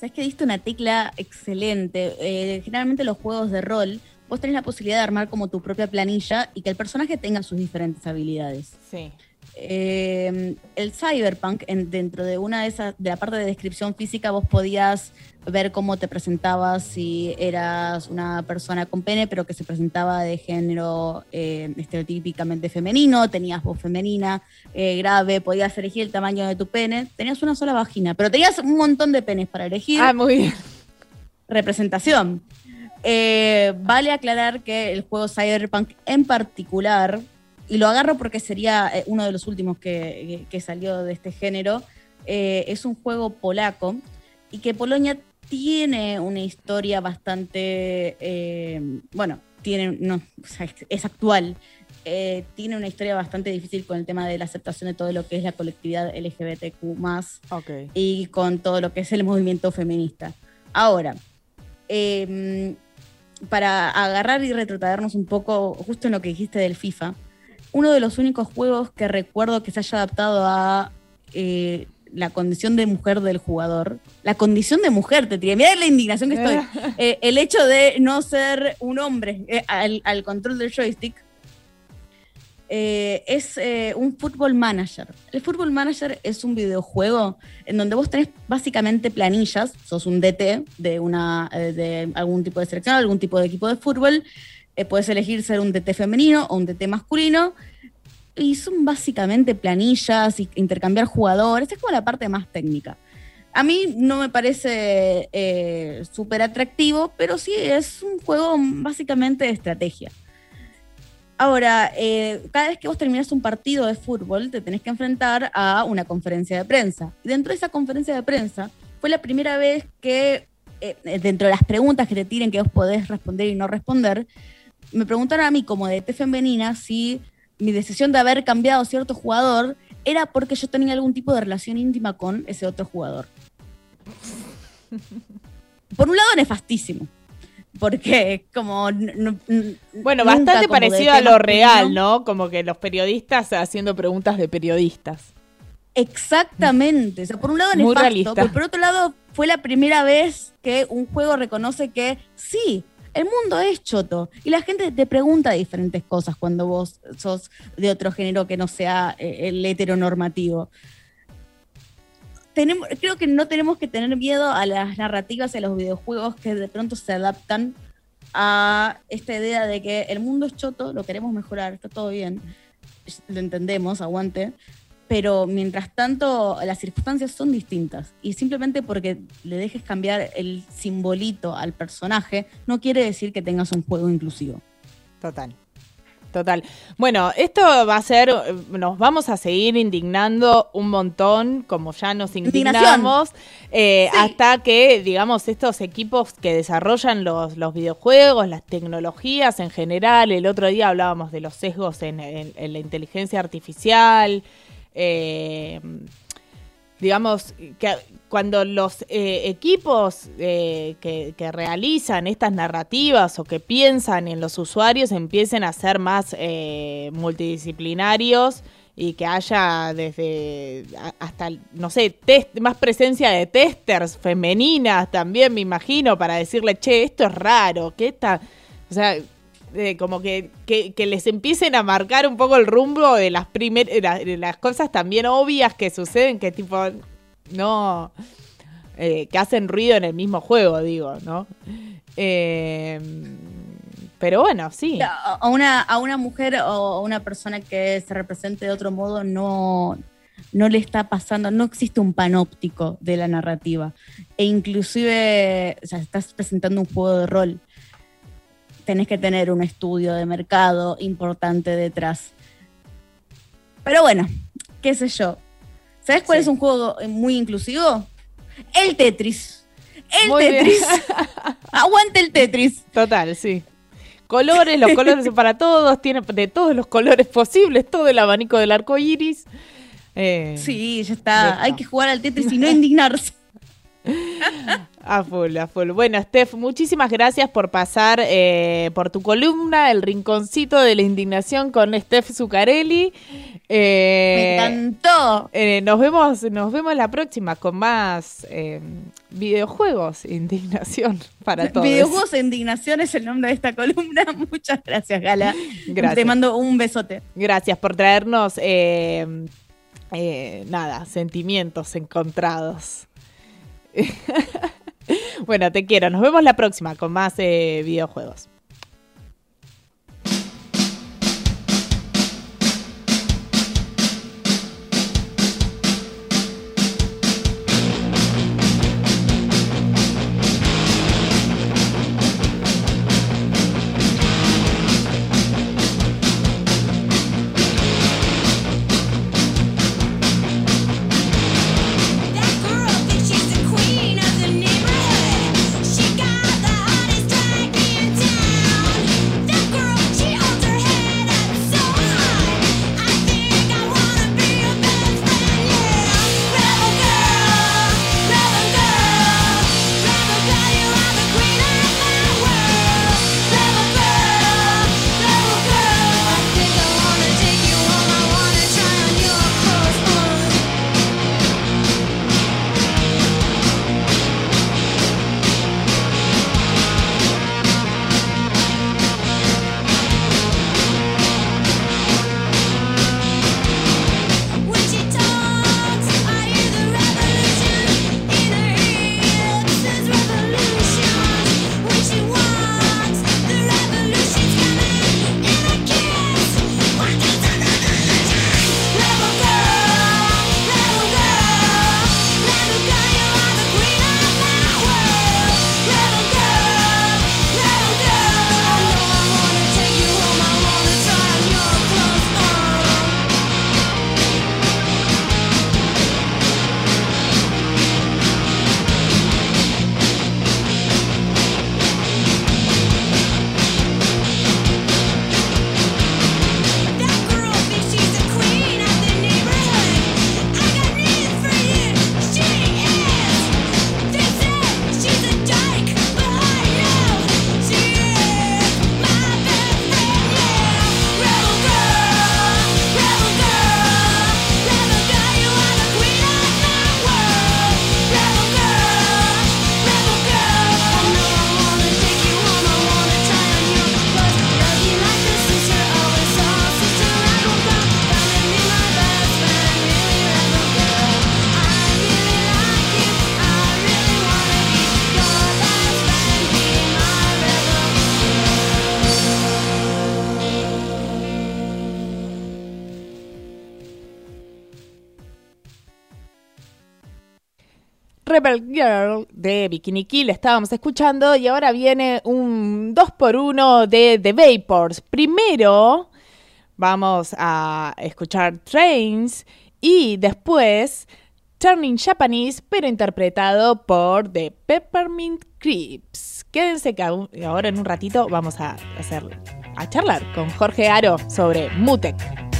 Speaker 5: es que diste una tecla excelente. Eh, generalmente los juegos de rol, vos tenés la posibilidad de armar como tu propia planilla y que el personaje tenga sus diferentes habilidades.
Speaker 3: Sí.
Speaker 5: Eh, el cyberpunk, dentro de una de esas, de la parte de descripción física, vos podías ver cómo te presentabas si eras una persona con pene, pero que se presentaba de género eh, estereotípicamente femenino, tenías voz femenina, eh, grave, podías elegir el tamaño de tu pene, tenías una sola vagina, pero tenías un montón de penes para elegir.
Speaker 3: Ah, muy bien.
Speaker 5: Representación. vale aclarar que el juego Cyberpunk en particular y lo agarro porque sería eh, uno de los últimos que, salió de este género, eh, es un juego polaco y que Polonia tiene una historia bastante, eh, bueno, tiene, no, es actual, tiene una historia bastante difícil con el tema de la aceptación de todo lo que es la colectividad LGBTQ y con todo lo que es el movimiento feminista. Ahora, em, para agarrar y retrotraernos un poco justo en lo que dijiste del FIFA, uno de los únicos juegos que recuerdo que se haya adaptado a eh, la condición de mujer del jugador. La condición de mujer, te tiré. Mira la indignación que estoy. <laughs> Eh, el hecho de no ser un hombre eh, al, control del joystick. es un Football Manager. El Football Manager es un videojuego en donde vos tenés básicamente planillas, sos un DT de, una, de algún tipo de selección, algún tipo de equipo de fútbol, eh, puedes elegir ser un DT femenino o un DT masculino. Y son básicamente planillas y intercambiar jugadores. Es como la parte más técnica. A mí no me parece eh, súper atractivo, pero sí es un juego básicamente de estrategia. Ahora, eh, cada vez que vos terminás un partido de fútbol, te tenés que enfrentar a una conferencia de prensa. Dentro de esa conferencia de prensa, fue la primera vez que, dentro de las preguntas que te tiren que vos podés responder y no responder, me preguntaron a mí como de T femenina si mi decisión de haber cambiado cierto jugador era porque yo tenía algún tipo de relación íntima con ese otro jugador. Por un lado, nefastísimo. Porque como...
Speaker 3: bueno, bastante parecido a lo real, ¿no? Como que los periodistas haciendo preguntas de periodistas.
Speaker 5: Exactamente. O sea, por un lado nefasto, pero por otro lado fue la primera vez que un juego reconoce que sí, el mundo es choto y la gente te pregunta diferentes cosas cuando vos sos de otro género que no sea eh, el heteronormativo. Creo que no tenemos que tener miedo a las narrativas y a los videojuegos que de pronto se adaptan a esta idea de que el mundo es choto, lo queremos mejorar, está todo bien, lo entendemos, aguante, pero mientras tanto las circunstancias son distintas y simplemente porque le dejes cambiar el simbolito al personaje no quiere decir que tengas un juego inclusivo.
Speaker 3: Total. Total. Bueno, esto va a ser, nos vamos a seguir indignando un montón, como ya nos indignamos, eh, hasta que, digamos, estos equipos que desarrollan los, los, videojuegos, las tecnologías en general, el otro día hablábamos de los sesgos en, en la inteligencia artificial, eh, digamos, que cuando los eh, equipos eh, que, realizan estas narrativas o que piensan en los usuarios empiecen a ser más eh, multidisciplinarios y que haya desde hasta, no sé, más presencia de testers femeninas también, me imagino, para decirle, che, esto es raro, que esta... O sea, como que, que, les empiecen a marcar un poco el rumbo de las primeras, de las cosas también obvias que suceden, que tipo, no, eh, que hacen ruido en el mismo juego, digo, ¿no? Eh, pero bueno, sí.
Speaker 5: A una, a una mujer o a una persona que se represente de otro modo no, no le está pasando, no existe un panóptico de la narrativa. E inclusive, o sea, estás presentando un juego de rol tenés que tener un estudio de mercado importante detrás. Pero bueno, qué sé yo. ¿Sabes cuál es un juego muy inclusivo? El Tetris. El Tetris. <laughs> Aguante el Tetris.
Speaker 3: Total, sí. Colores, los colores para todos, tiene de todos los colores posibles, todo el abanico del arco iris.
Speaker 5: Eh, sí, ya está. Hay que jugar al Tetris y no <laughs> indignarse. <laughs>
Speaker 3: A full, a full. Bueno, Steph, muchísimas gracias por pasar eh, por tu columna, El Rinconcito de la Indignación con Steph Zuccarelli.
Speaker 5: Eh, Me encantó.
Speaker 3: Eh, nos, vemos, nos vemos la próxima con más videojuegos e <laughs> indignación para todos.
Speaker 5: Videojuegos e indignación es el nombre de esta columna. <laughs> Muchas gracias, Gala. Gracias. Te mando un besote.
Speaker 3: Gracias por traernos, nada, sentimientos encontrados. <laughs> bueno, te quiero. Nos vemos la próxima con más eh, videojuegos.
Speaker 6: Girl, de Bikini Kill estábamos escuchando y ahora viene un 2x1 de The Vapors. Primero vamos a escuchar Trains y después Turning Japanese, pero interpretado por The Peppermint Creeps. Quédense que ahora en un ratito vamos a hacer a charlar con Jorge Aro sobre Mutec.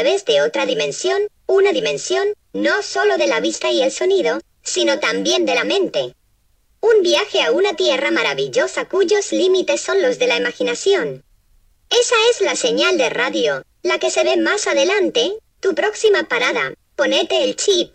Speaker 1: través de otra dimensión, una dimensión, no solo de la vista y el sonido, sino también de la mente. Un viaje a una tierra maravillosa cuyos límites son los de la imaginación. Esa es la señal de radio, la que se ve más adelante, tu próxima parada, ponete el chip.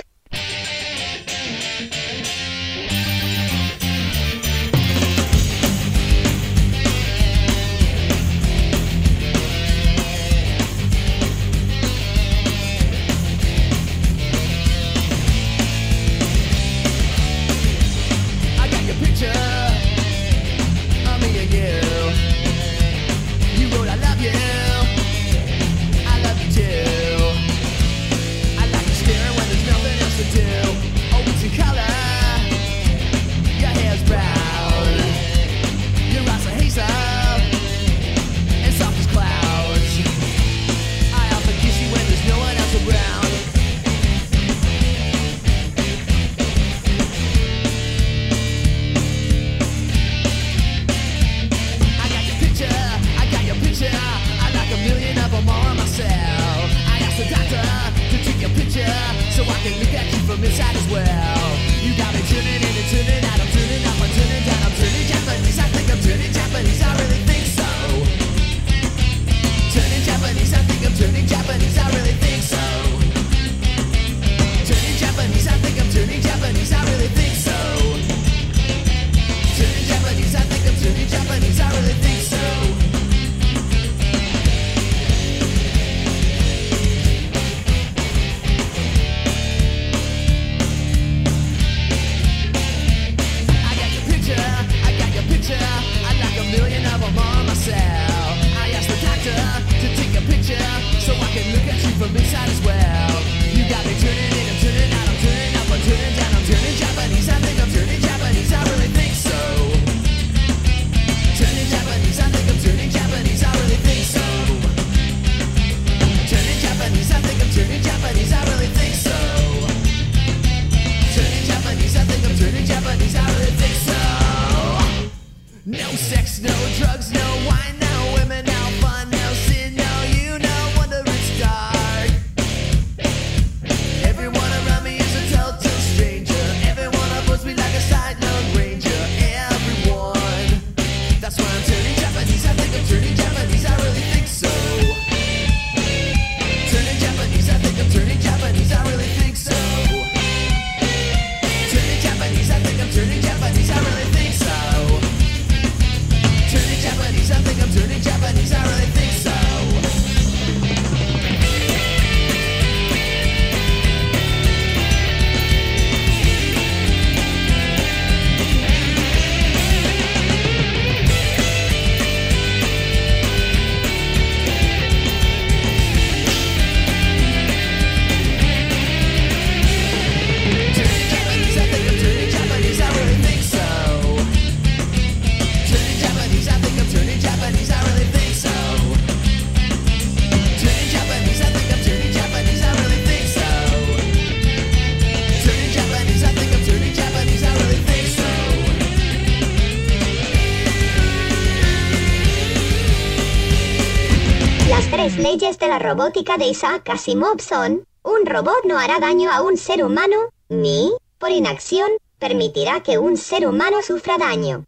Speaker 1: Robótica de Isaac Asimov son, un robot no hará daño a un ser humano, ni, por inacción, permitirá que un ser humano sufra daño.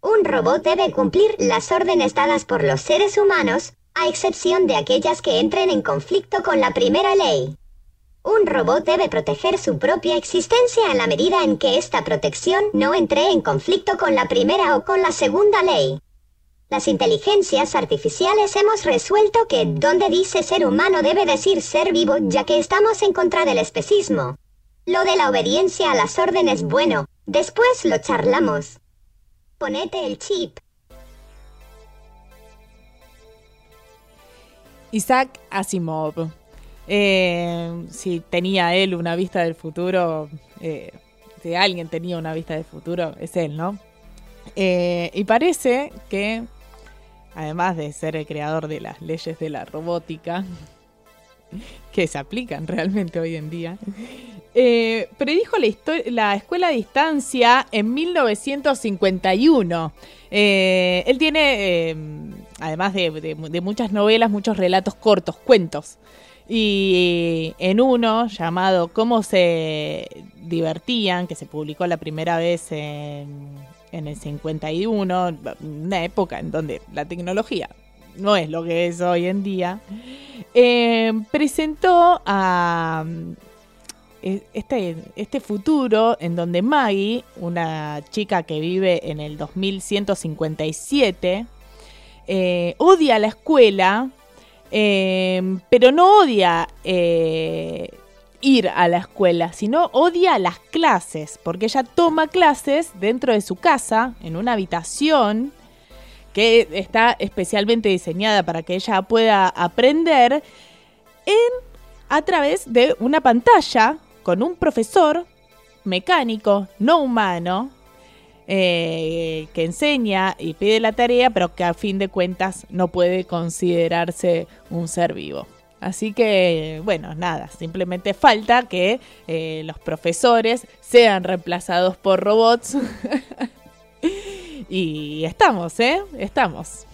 Speaker 1: Un robot debe cumplir las órdenes dadas por los seres humanos, a excepción de aquellas que entren en conflicto con la primera ley. Un robot debe proteger su propia existencia en la medida en que esta protección no entre en conflicto con la primera o con la segunda ley. Las inteligencias artificiales hemos resuelto que donde dice ser humano debe decir ser vivo ya que estamos en contra del especismo. Lo de la obediencia a las órdenes bueno, después lo charlamos. Ponete el chip.
Speaker 3: Isaac Asimov. Eh, si tenía él una vista del futuro, eh, si alguien tenía una vista del futuro, es él, ¿no? Eh, y parece que, además de ser el creador de las leyes de la robótica, <laughs> que se aplican realmente hoy en día, eh, predijo la, escuela a distancia en 1951. Eh, él tiene, eh, además de, de- de muchas novelas, muchos relatos cortos, cuentos. Y en uno llamado Cómo se divertían, que se publicó la primera vez en, en el 51, una época en donde la tecnología no es lo que es hoy en día, eh, presentó a eh, este, este futuro en donde Maggie, una chica que vive en el 2157, eh, odia la escuela, eh, pero no odia ir a la escuela, sino odia las clases, porque ella toma clases dentro de su casa, en una habitación que está especialmente diseñada para que ella pueda aprender en a través de una pantalla con un profesor mecánico, no humano, eh, que enseña y pide la tarea, pero que a fin de cuentas no puede considerarse un ser vivo. Así que, bueno, nada, simplemente falta que eh, los profesores sean reemplazados por robots. <laughs> y estamos, ¿eh? Estamos.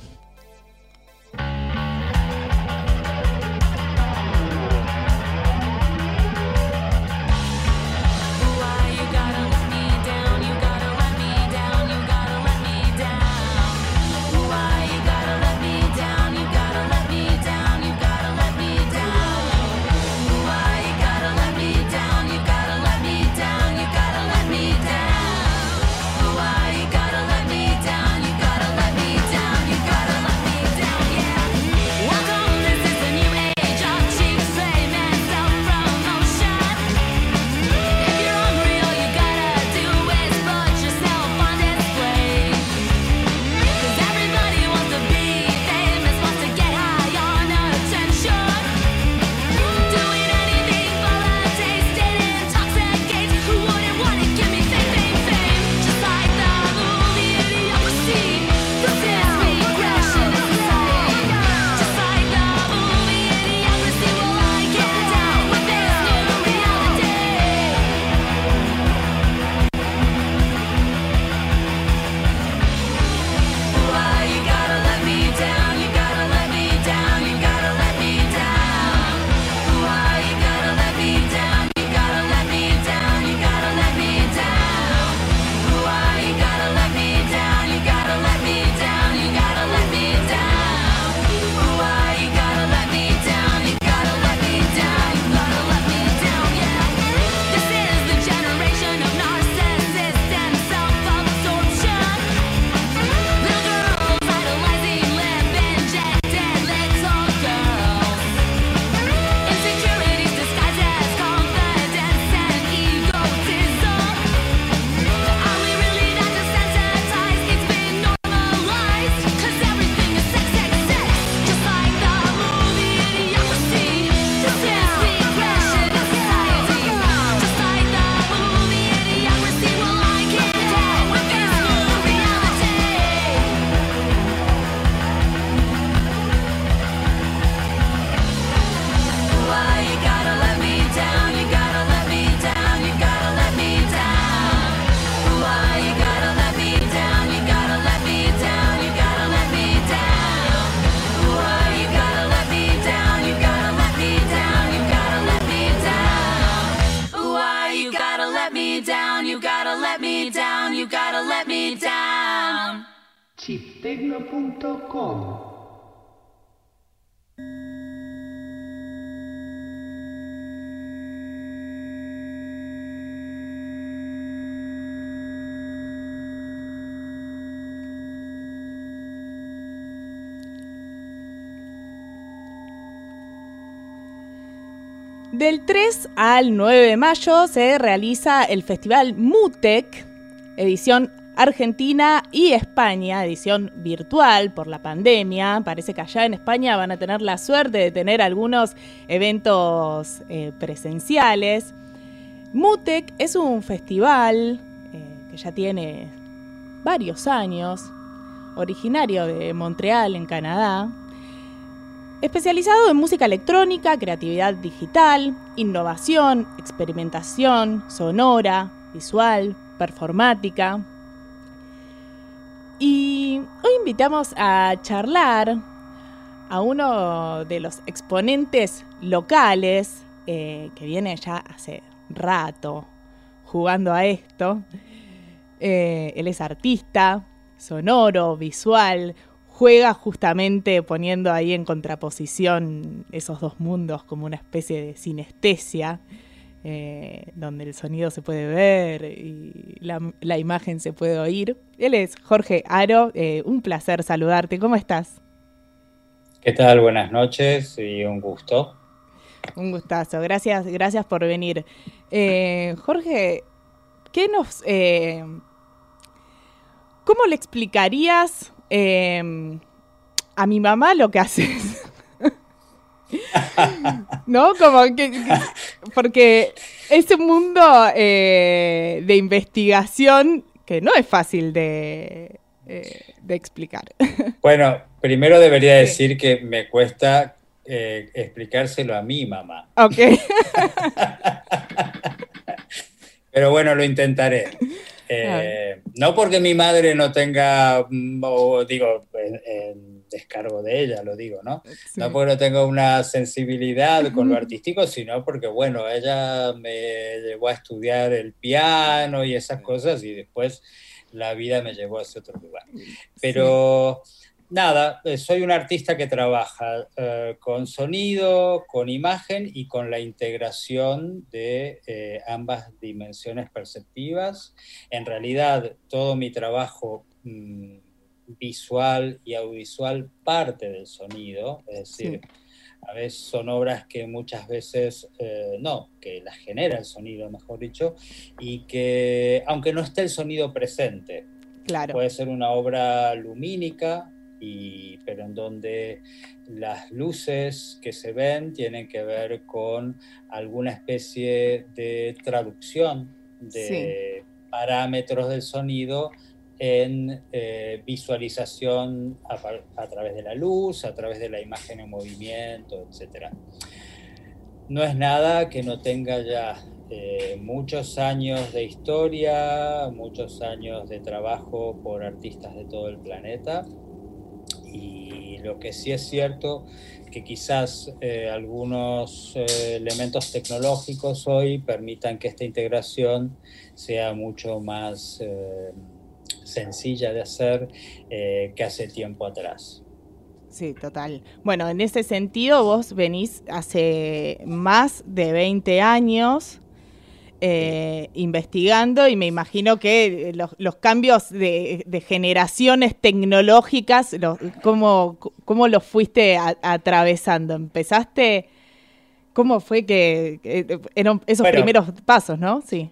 Speaker 3: 3 al 9 de mayo se realiza el festival MUTEC, edición Argentina y España, edición virtual por la pandemia. Parece que allá en España van a tener la suerte de tener algunos eventos eh, presenciales. MUTEC es un festival eh, que ya tiene varios años, originario de Montreal, en Canadá, especializado en música electrónica, creatividad digital, innovación, experimentación, sonora, visual, performática. Y hoy invitamos a charlar a uno de los exponentes locales eh, que viene ya hace rato jugando a esto. Eh, él es artista, sonoro, visual, juega justamente poniendo ahí en contraposición esos dos mundos como una especie de sinestesia, eh, donde el sonido se puede ver y la, la imagen se puede oír. Él es Jorge Aro, eh, un placer saludarte, ¿cómo estás?
Speaker 7: ¿Qué tal? Buenas noches y un gusto.
Speaker 3: Un gustazo, gracias, gracias por venir. Eh, Jorge, ¿qué nos... ¿Cómo le explicarías eh, a mi mamá lo que haces? <laughs> ¿No? Como que, que- porque es un mundo eh, de investigación que no es fácil de, eh, de explicar. <laughs>
Speaker 7: Bueno, primero debería decir que me cuesta eh, explicárselo a mi mamá,
Speaker 3: ok. <laughs>
Speaker 7: pero bueno, lo intentaré. <laughs> Eh, no porque mi madre no tenga, mm, o digo, en, en descargo de ella, lo digo, ¿no?
Speaker 3: Sí.
Speaker 7: No porque no tenga una sensibilidad con lo artístico, sino porque, bueno, ella me llevó a estudiar el piano y esas cosas y después la vida me llevó a ese otro lugar. Pero nada, eh, soy un artista que trabaja eh, con sonido, con imagen y con la integración de eh, ambas dimensiones perceptivas. En realidad, todo mi trabajo mm, visual y audiovisual parte del sonido, es decir, a veces son obras que muchas veces eh, no, que las genera el sonido, mejor dicho, y que aunque no esté el sonido presente,
Speaker 3: Claro.
Speaker 7: puede ser una obra lumínica, y, pero en donde las luces que se ven tienen que ver con alguna especie de traducción de parámetros del sonido en eh, visualización a través de la luz, a través de la imagen en movimiento, etc. No es nada que no tenga ya eh, muchos años de historia, muchos años de trabajo por artistas de todo el planeta. Y lo que sí es cierto que quizás eh, algunos eh, elementos tecnológicos hoy permitan que esta integración sea mucho más eh, sencilla de hacer que hace tiempo atrás.
Speaker 3: Sí, total. Bueno, en ese sentido vos venís hace más de 20 años eh, investigando y me imagino que los, los cambios de, de generaciones tecnológicas, los- ¿cómo, ¿cómo los fuiste a- atravesando? ¿Empezaste? ¿Cómo fue que, que eran esos
Speaker 7: Bueno.
Speaker 3: primeros pasos, no? Sí.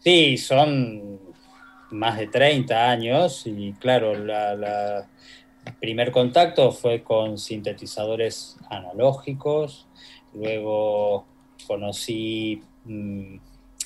Speaker 7: Sí, son más de 30 años y claro, la, la- el primer contacto fue con sintetizadores analógicos, luego conocí mm,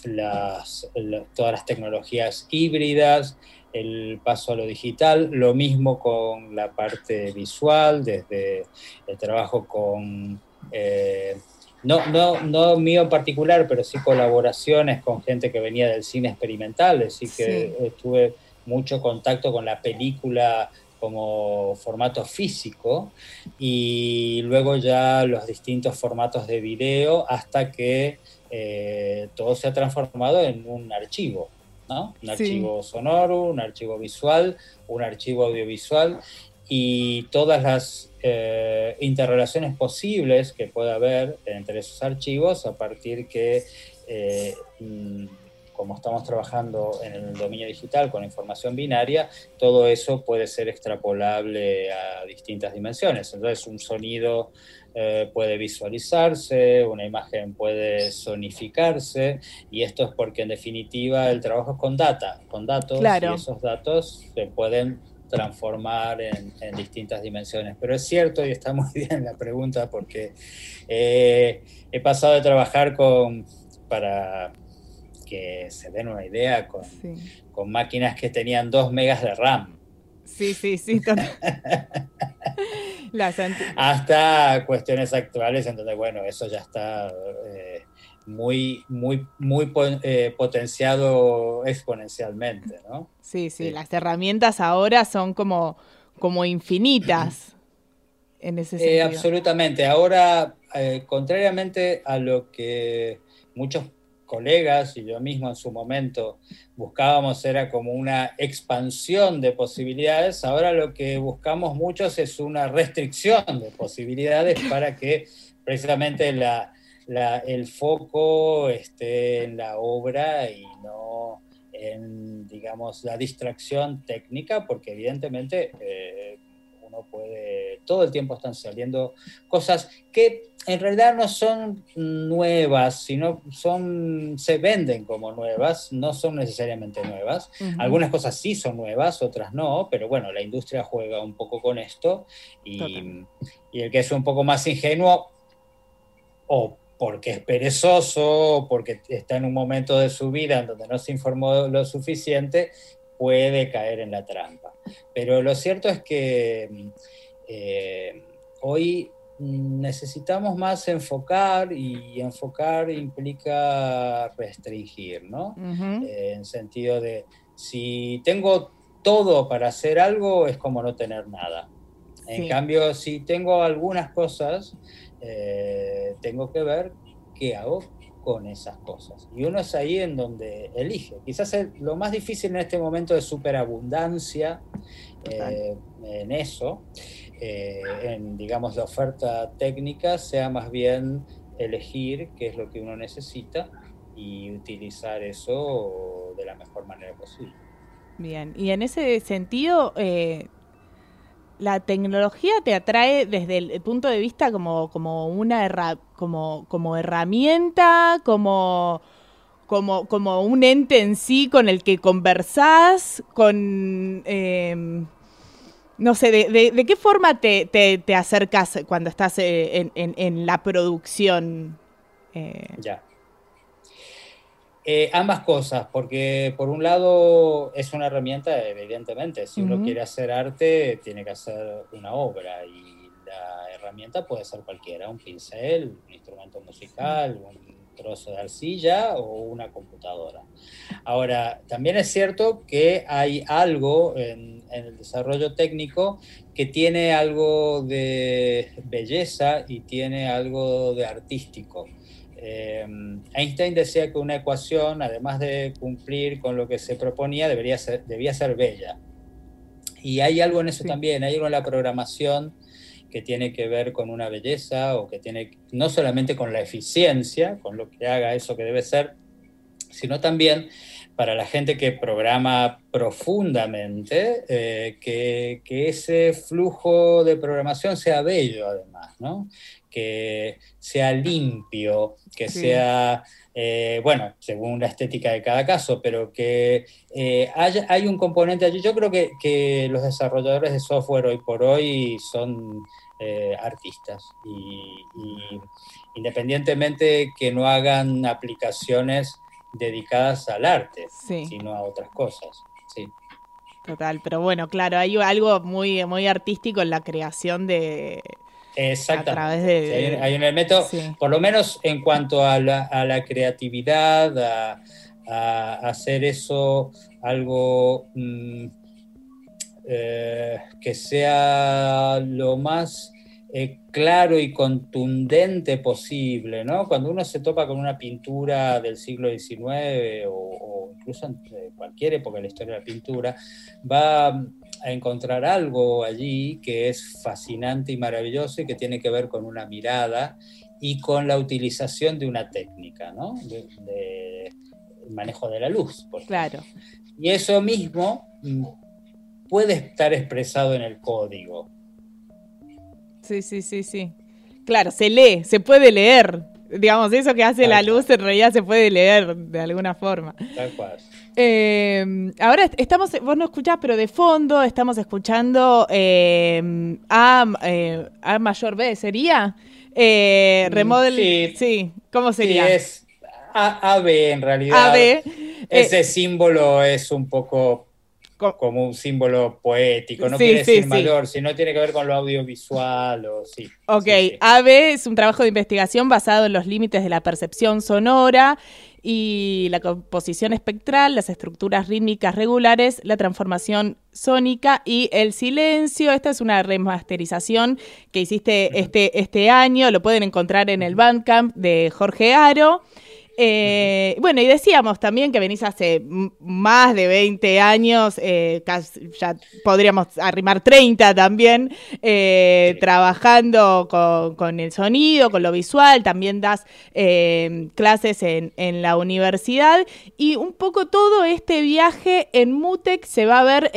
Speaker 7: las, la- todas las tecnologías híbridas, el paso a lo digital, lo mismo con la parte visual, desde el trabajo con... eh, no, no, no mío en particular, pero sí colaboraciones con gente que venía del cine experimental, así que
Speaker 3: Sí.
Speaker 7: tuve mucho contacto con la película como formato físico y luego ya los distintos formatos de video hasta que eh, todo se ha transformado en un archivo, ¿no? Un
Speaker 3: Sí.
Speaker 7: archivo sonoro, un archivo visual, un archivo audiovisual y todas las eh, interrelaciones posibles que pueda haber entre esos archivos a partir que, eh, mm, como estamos trabajando en el dominio digital con información binaria, todo eso puede ser extrapolable a distintas dimensiones. Entonces, un sonido eh, puede visualizarse, una imagen puede sonificarse, y esto es porque en definitiva el trabajo es con data, con datos,
Speaker 3: Claro.
Speaker 7: y esos datos se pueden transformar en, en distintas dimensiones. Pero es cierto, y está muy <laughs> bien la pregunta, porque eh, he pasado de trabajar con, para que se den una idea, con,
Speaker 3: Sí,
Speaker 7: con máquinas que tenían 2 megas de RAM,
Speaker 3: sí, sí. sí, <laughs>
Speaker 7: hasta cuestiones actuales, entonces, bueno, eso ya está eh, muy, muy, muy eh, potenciado exponencialmente, ¿no?
Speaker 3: Sí, sí,
Speaker 7: Sí.
Speaker 3: las herramientas ahora son como, como infinitas <clears throat> en ese
Speaker 7: Eh,
Speaker 3: sentido.
Speaker 7: absolutamente. Ahora, contrariamente a lo que muchos colegas y yo mismo en su momento buscábamos era como una expansión de posibilidades, ahora lo que buscamos muchos es una restricción de posibilidades para que precisamente el foco esté en la obra y no en, digamos, la distracción técnica, porque evidentemente eh, uno puede, todo el tiempo están saliendo cosas que en realidad no son nuevas, sino son, se venden como nuevas, no son necesariamente nuevas. Algunas cosas sí son nuevas, otras no, pero bueno, la industria juega un poco con esto y, y el que es un poco más ingenuo o porque es perezoso o porque está en un momento de su vida en donde no se informó lo suficiente, puede caer en la trampa. Pero lo cierto es que eh, hoy necesitamos más enfocar y enfocar implica restringir, ¿no?
Speaker 3: Ujú.
Speaker 7: Eh, en sentido de si tengo todo para hacer algo es como no tener nada. En
Speaker 3: Sí.
Speaker 7: cambio, si tengo algunas cosas, eh, tengo que ver qué hago con esas cosas. Y uno es ahí en donde elige. Quizás el- lo más difícil en este momento de superabundancia eh, en eso, eh, en digamos la oferta técnica, sea más bien elegir qué es lo que uno necesita y utilizar eso de la mejor manera posible.
Speaker 3: Bien, y en ese sentido, eh, la tecnología te atrae desde el punto de vista como, como una como, como herramienta, como, como, como un ente en sí con el que conversás, con eh, no sé, de, qué forma te, te, te acercas cuando estás eh, en, en- en la producción? Eh,
Speaker 7: Ya. Eh, ambas cosas, porque por un lado es una herramienta, evidentemente, si uno quiere hacer arte, tiene que hacer una obra y la herramienta puede ser cualquiera, un pincel, un instrumento musical, un trozo de arcilla o una computadora. Ahora, también es cierto que hay algo en, en el desarrollo técnico que tiene algo de belleza y tiene algo de artístico. Eh, Einstein decía que una ecuación, además de cumplir con lo que se proponía, debería ser, debía ser bella. Y hay algo en eso
Speaker 3: Sí.
Speaker 7: también, hay algo en la programación que tiene que ver con una belleza o que tiene no solamente con la eficiencia, con lo que haga eso que debe ser, sino también para la gente que programa profundamente, eh, que, que ese flujo de programación sea bello además, ¿no? Que sea limpio, que
Speaker 3: Sí.
Speaker 7: sea, eh, bueno, según la estética de cada caso, pero que eh, haya- hay un componente allí. Yo creo que, que los desarrolladores de software hoy por hoy son eh, artistas y, y independientemente que no hagan aplicaciones dedicadas al arte,
Speaker 3: Sí.
Speaker 7: sino a otras cosas. Sí.
Speaker 3: Total, pero bueno, claro, hay algo muy, muy artístico en la creación de...
Speaker 7: Exactamente.
Speaker 3: De-
Speaker 7: hay, hay un elemento,
Speaker 3: Sí.
Speaker 7: por lo menos en cuanto a la, a la creatividad, a, a hacer eso algo mm, eh, que sea lo más eh, claro y contundente posible, ¿no? Cuando uno se topa con una pintura del siglo XIX o, o incluso en cualquier época de la historia de la pintura, va a encontrar algo allí que es fascinante y maravilloso y que tiene que ver con una mirada y con la utilización de una técnica, ¿no? De, de manejo de la luz. por.
Speaker 3: Claro.
Speaker 7: Y eso mismo mm, puede estar expresado en el código.
Speaker 3: Sí, sí, sí, sí. Claro, se lee, se puede leer. Digamos, eso que hace la
Speaker 7: Tal
Speaker 3: luz en realidad se puede leer de alguna forma.
Speaker 7: Tal cual.
Speaker 3: Eh, ahora est- estamos, vos no escuchás, pero de fondo estamos escuchando eh, A, eh, A mayor B, ¿sería?
Speaker 7: Mm,
Speaker 3: remodel,
Speaker 7: sí.
Speaker 3: sí. ¿cómo
Speaker 7: Sí,
Speaker 3: sería?
Speaker 7: es A- AB en realidad.
Speaker 3: AB.
Speaker 7: Ese símbolo es un poco
Speaker 3: co-
Speaker 7: como un símbolo poético, no
Speaker 3: Sí,
Speaker 7: quiere
Speaker 3: sí,
Speaker 7: decir
Speaker 3: sí.
Speaker 7: mayor, sino tiene que ver con lo audiovisual o sí.
Speaker 3: Ok,
Speaker 7: sí, sí.
Speaker 3: AB es un trabajo de investigación basado en los límites de la percepción sonora y la composición espectral, las estructuras rítmicas regulares, la transformación sónica y el silencio. Esta es una remasterización que hiciste este, este año, lo pueden encontrar en el Bandcamp de Jorge Aro. Eh, bueno, y decíamos también que venís hace más de 20 años, eh, casi- ya podríamos arrimar 30 también, eh,
Speaker 7: Sí.
Speaker 3: trabajando con, con el sonido, con lo visual, también das clases en, en la universidad y un poco todo este viaje en Mutec se va a ver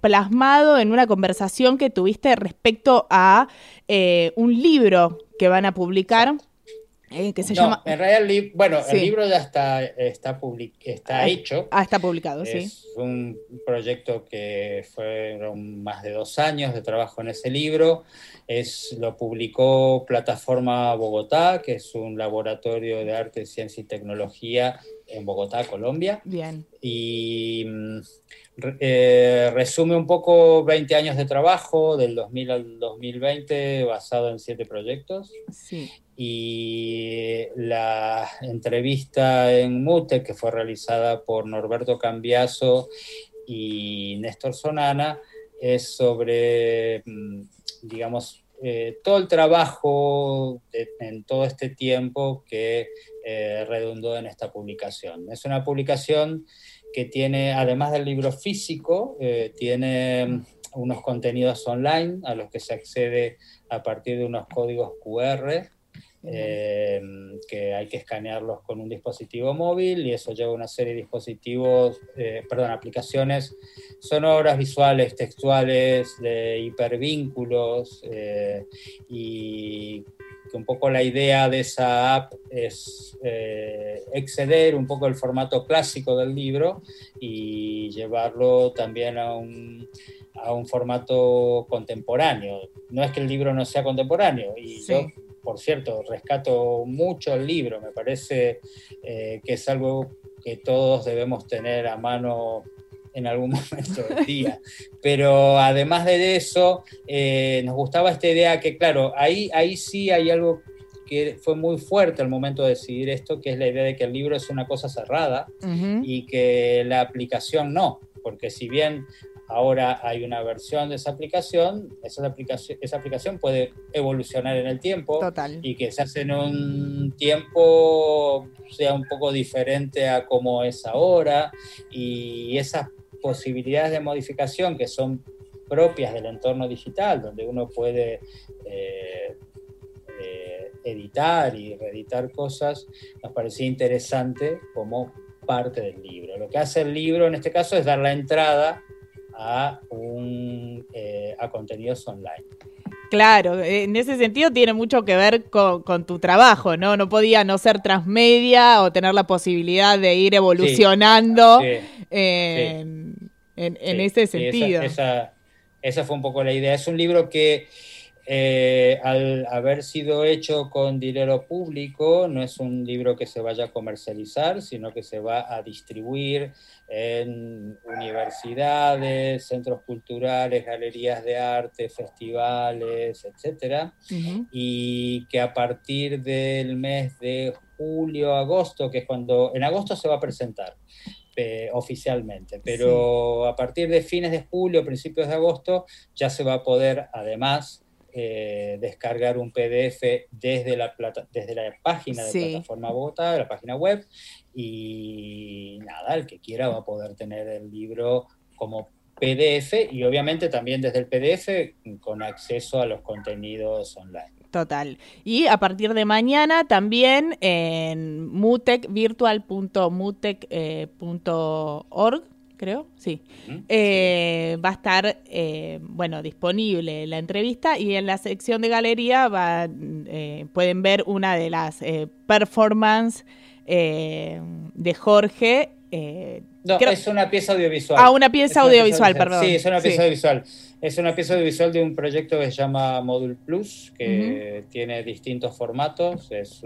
Speaker 3: plasmado en una conversación que tuviste respecto a un libro que van a publicar. Eh, que se
Speaker 7: No,
Speaker 3: llama...
Speaker 7: en realidad, el li- bueno,
Speaker 3: Sí.
Speaker 7: el libro ya está, está, public- está
Speaker 3: Ah,
Speaker 7: hecho.
Speaker 3: Ah, está publicado, sí.
Speaker 7: Es un proyecto que fueron más de dos años de trabajo en ese libro. Es, lo publicó Plataforma Bogotá, que es un laboratorio de arte, ciencia y tecnología en Bogotá, Colombia.
Speaker 3: Bien.
Speaker 7: Y mm, eh, resume un poco 20 años de trabajo, del 2000 al 2020, basado en siete proyectos
Speaker 3: Sí.
Speaker 7: y la entrevista en Mute, que fue realizada por Norberto Cambiaso y Néstor Sonana, es sobre, mm, digamos, eh, todo el trabajo en todo este tiempo que eh, redundó en esta publicación. Es una publicación que tiene, además del libro físico, eh, tiene unos contenidos online a los que se accede a partir de unos códigos QR eh, que hay que escanearlos con un dispositivo móvil y eso lleva una serie de dispositivos, eh, perdón, aplicaciones sonoras, visuales, textuales, de hipervínculos eh, y que un poco la idea de esa app es eh, exceder un poco el formato clásico del libro y llevarlo también a un, a un formato contemporáneo. No es que el libro no sea contemporáneo, y
Speaker 3: Sí.
Speaker 7: yo, por cierto, rescato mucho el libro, me parece eh, que es algo que todos debemos tener a mano en algún <laughs> momento del día. Pero además de eso, eh, nos gustaba esta idea que, claro, ahí, ahí sí hay algo que fue muy fuerte al momento de decidir esto, que es la idea de que el libro es una cosa cerrada y que la aplicación no, porque si bien ahora hay una versión de esa aplicación, esa aplicación, esa aplicación puede evolucionar en el tiempo
Speaker 3: Total.
Speaker 7: y que se hace en un tiempo sea un poco diferente a como es ahora y esas posibilidades de modificación que son propias del entorno digital, donde uno puede eh, eh, editar y reeditar cosas, nos parecía interesante como parte del libro. Lo que hace el libro en este caso es dar la entrada a, un, eh, a contenidos online.
Speaker 3: Claro, en ese sentido tiene mucho que ver con, con tu trabajo, ¿no? No podía no ser transmedia o tener la posibilidad de ir evolucionando
Speaker 7: Sí.
Speaker 3: en, en- ese sentido.
Speaker 7: esa, esa- esa fue un poco la idea. Es un libro que eh, al haber sido hecho con dinero público, no es un libro que se vaya a comercializar, sino que se va a distribuir en universidades, centros culturales, galerías de arte, festivales, etcétera
Speaker 3: Ujú.
Speaker 7: y que a partir del mes de julio, agosto, que es cuando en agosto se va a presentar eh, oficialmente, pero a partir de fines de julio, principios de agosto, ya se va a poder además eh, descargar un PDF desde la, plata, desde la página de
Speaker 3: Sí.
Speaker 7: Plataforma Bogotá, de la página web, y nada, el que quiera va a poder tener el libro como PDF y obviamente también desde el PDF con acceso a los contenidos online.
Speaker 3: Total. Y a partir de mañana también en mutec.virtual.mutec.org, creo, sí, eh, va a estar, eh, bueno, disponible la entrevista y en la sección de galería va, eh, pueden ver una de las performances de Jorge.
Speaker 7: No,
Speaker 3: creo-
Speaker 7: es una pieza audiovisual.
Speaker 3: Ah, una pieza
Speaker 7: una
Speaker 3: audiovisual, perdón.
Speaker 7: Sí, es una pieza
Speaker 3: Sí.
Speaker 7: audiovisual. Es una pieza audiovisual de un proyecto que se llama Module Plus, que tiene distintos formatos. Es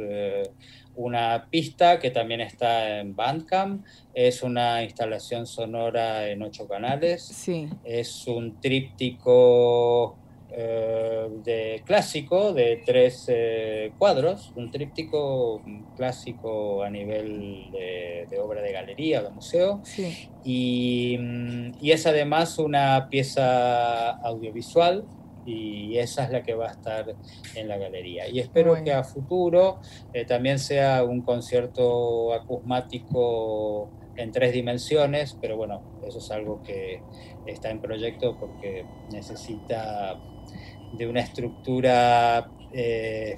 Speaker 7: una pista que también está en Bandcamp. Es una instalación sonora en ocho canales.
Speaker 3: Sí,
Speaker 7: Es un tríptico eh, de clásico de tres eh, cuadros, un tríptico clásico a nivel de, de obra de galería o de museo,
Speaker 3: sí.
Speaker 7: y, mm, y es además una pieza audiovisual y esa es la que va a estar en la galería. Y espero
Speaker 3: Bueno.
Speaker 7: que a futuro eh, también sea un concierto acusmático en tres dimensiones, pero bueno, eso es algo que está en proyecto porque necesita de una estructura eh,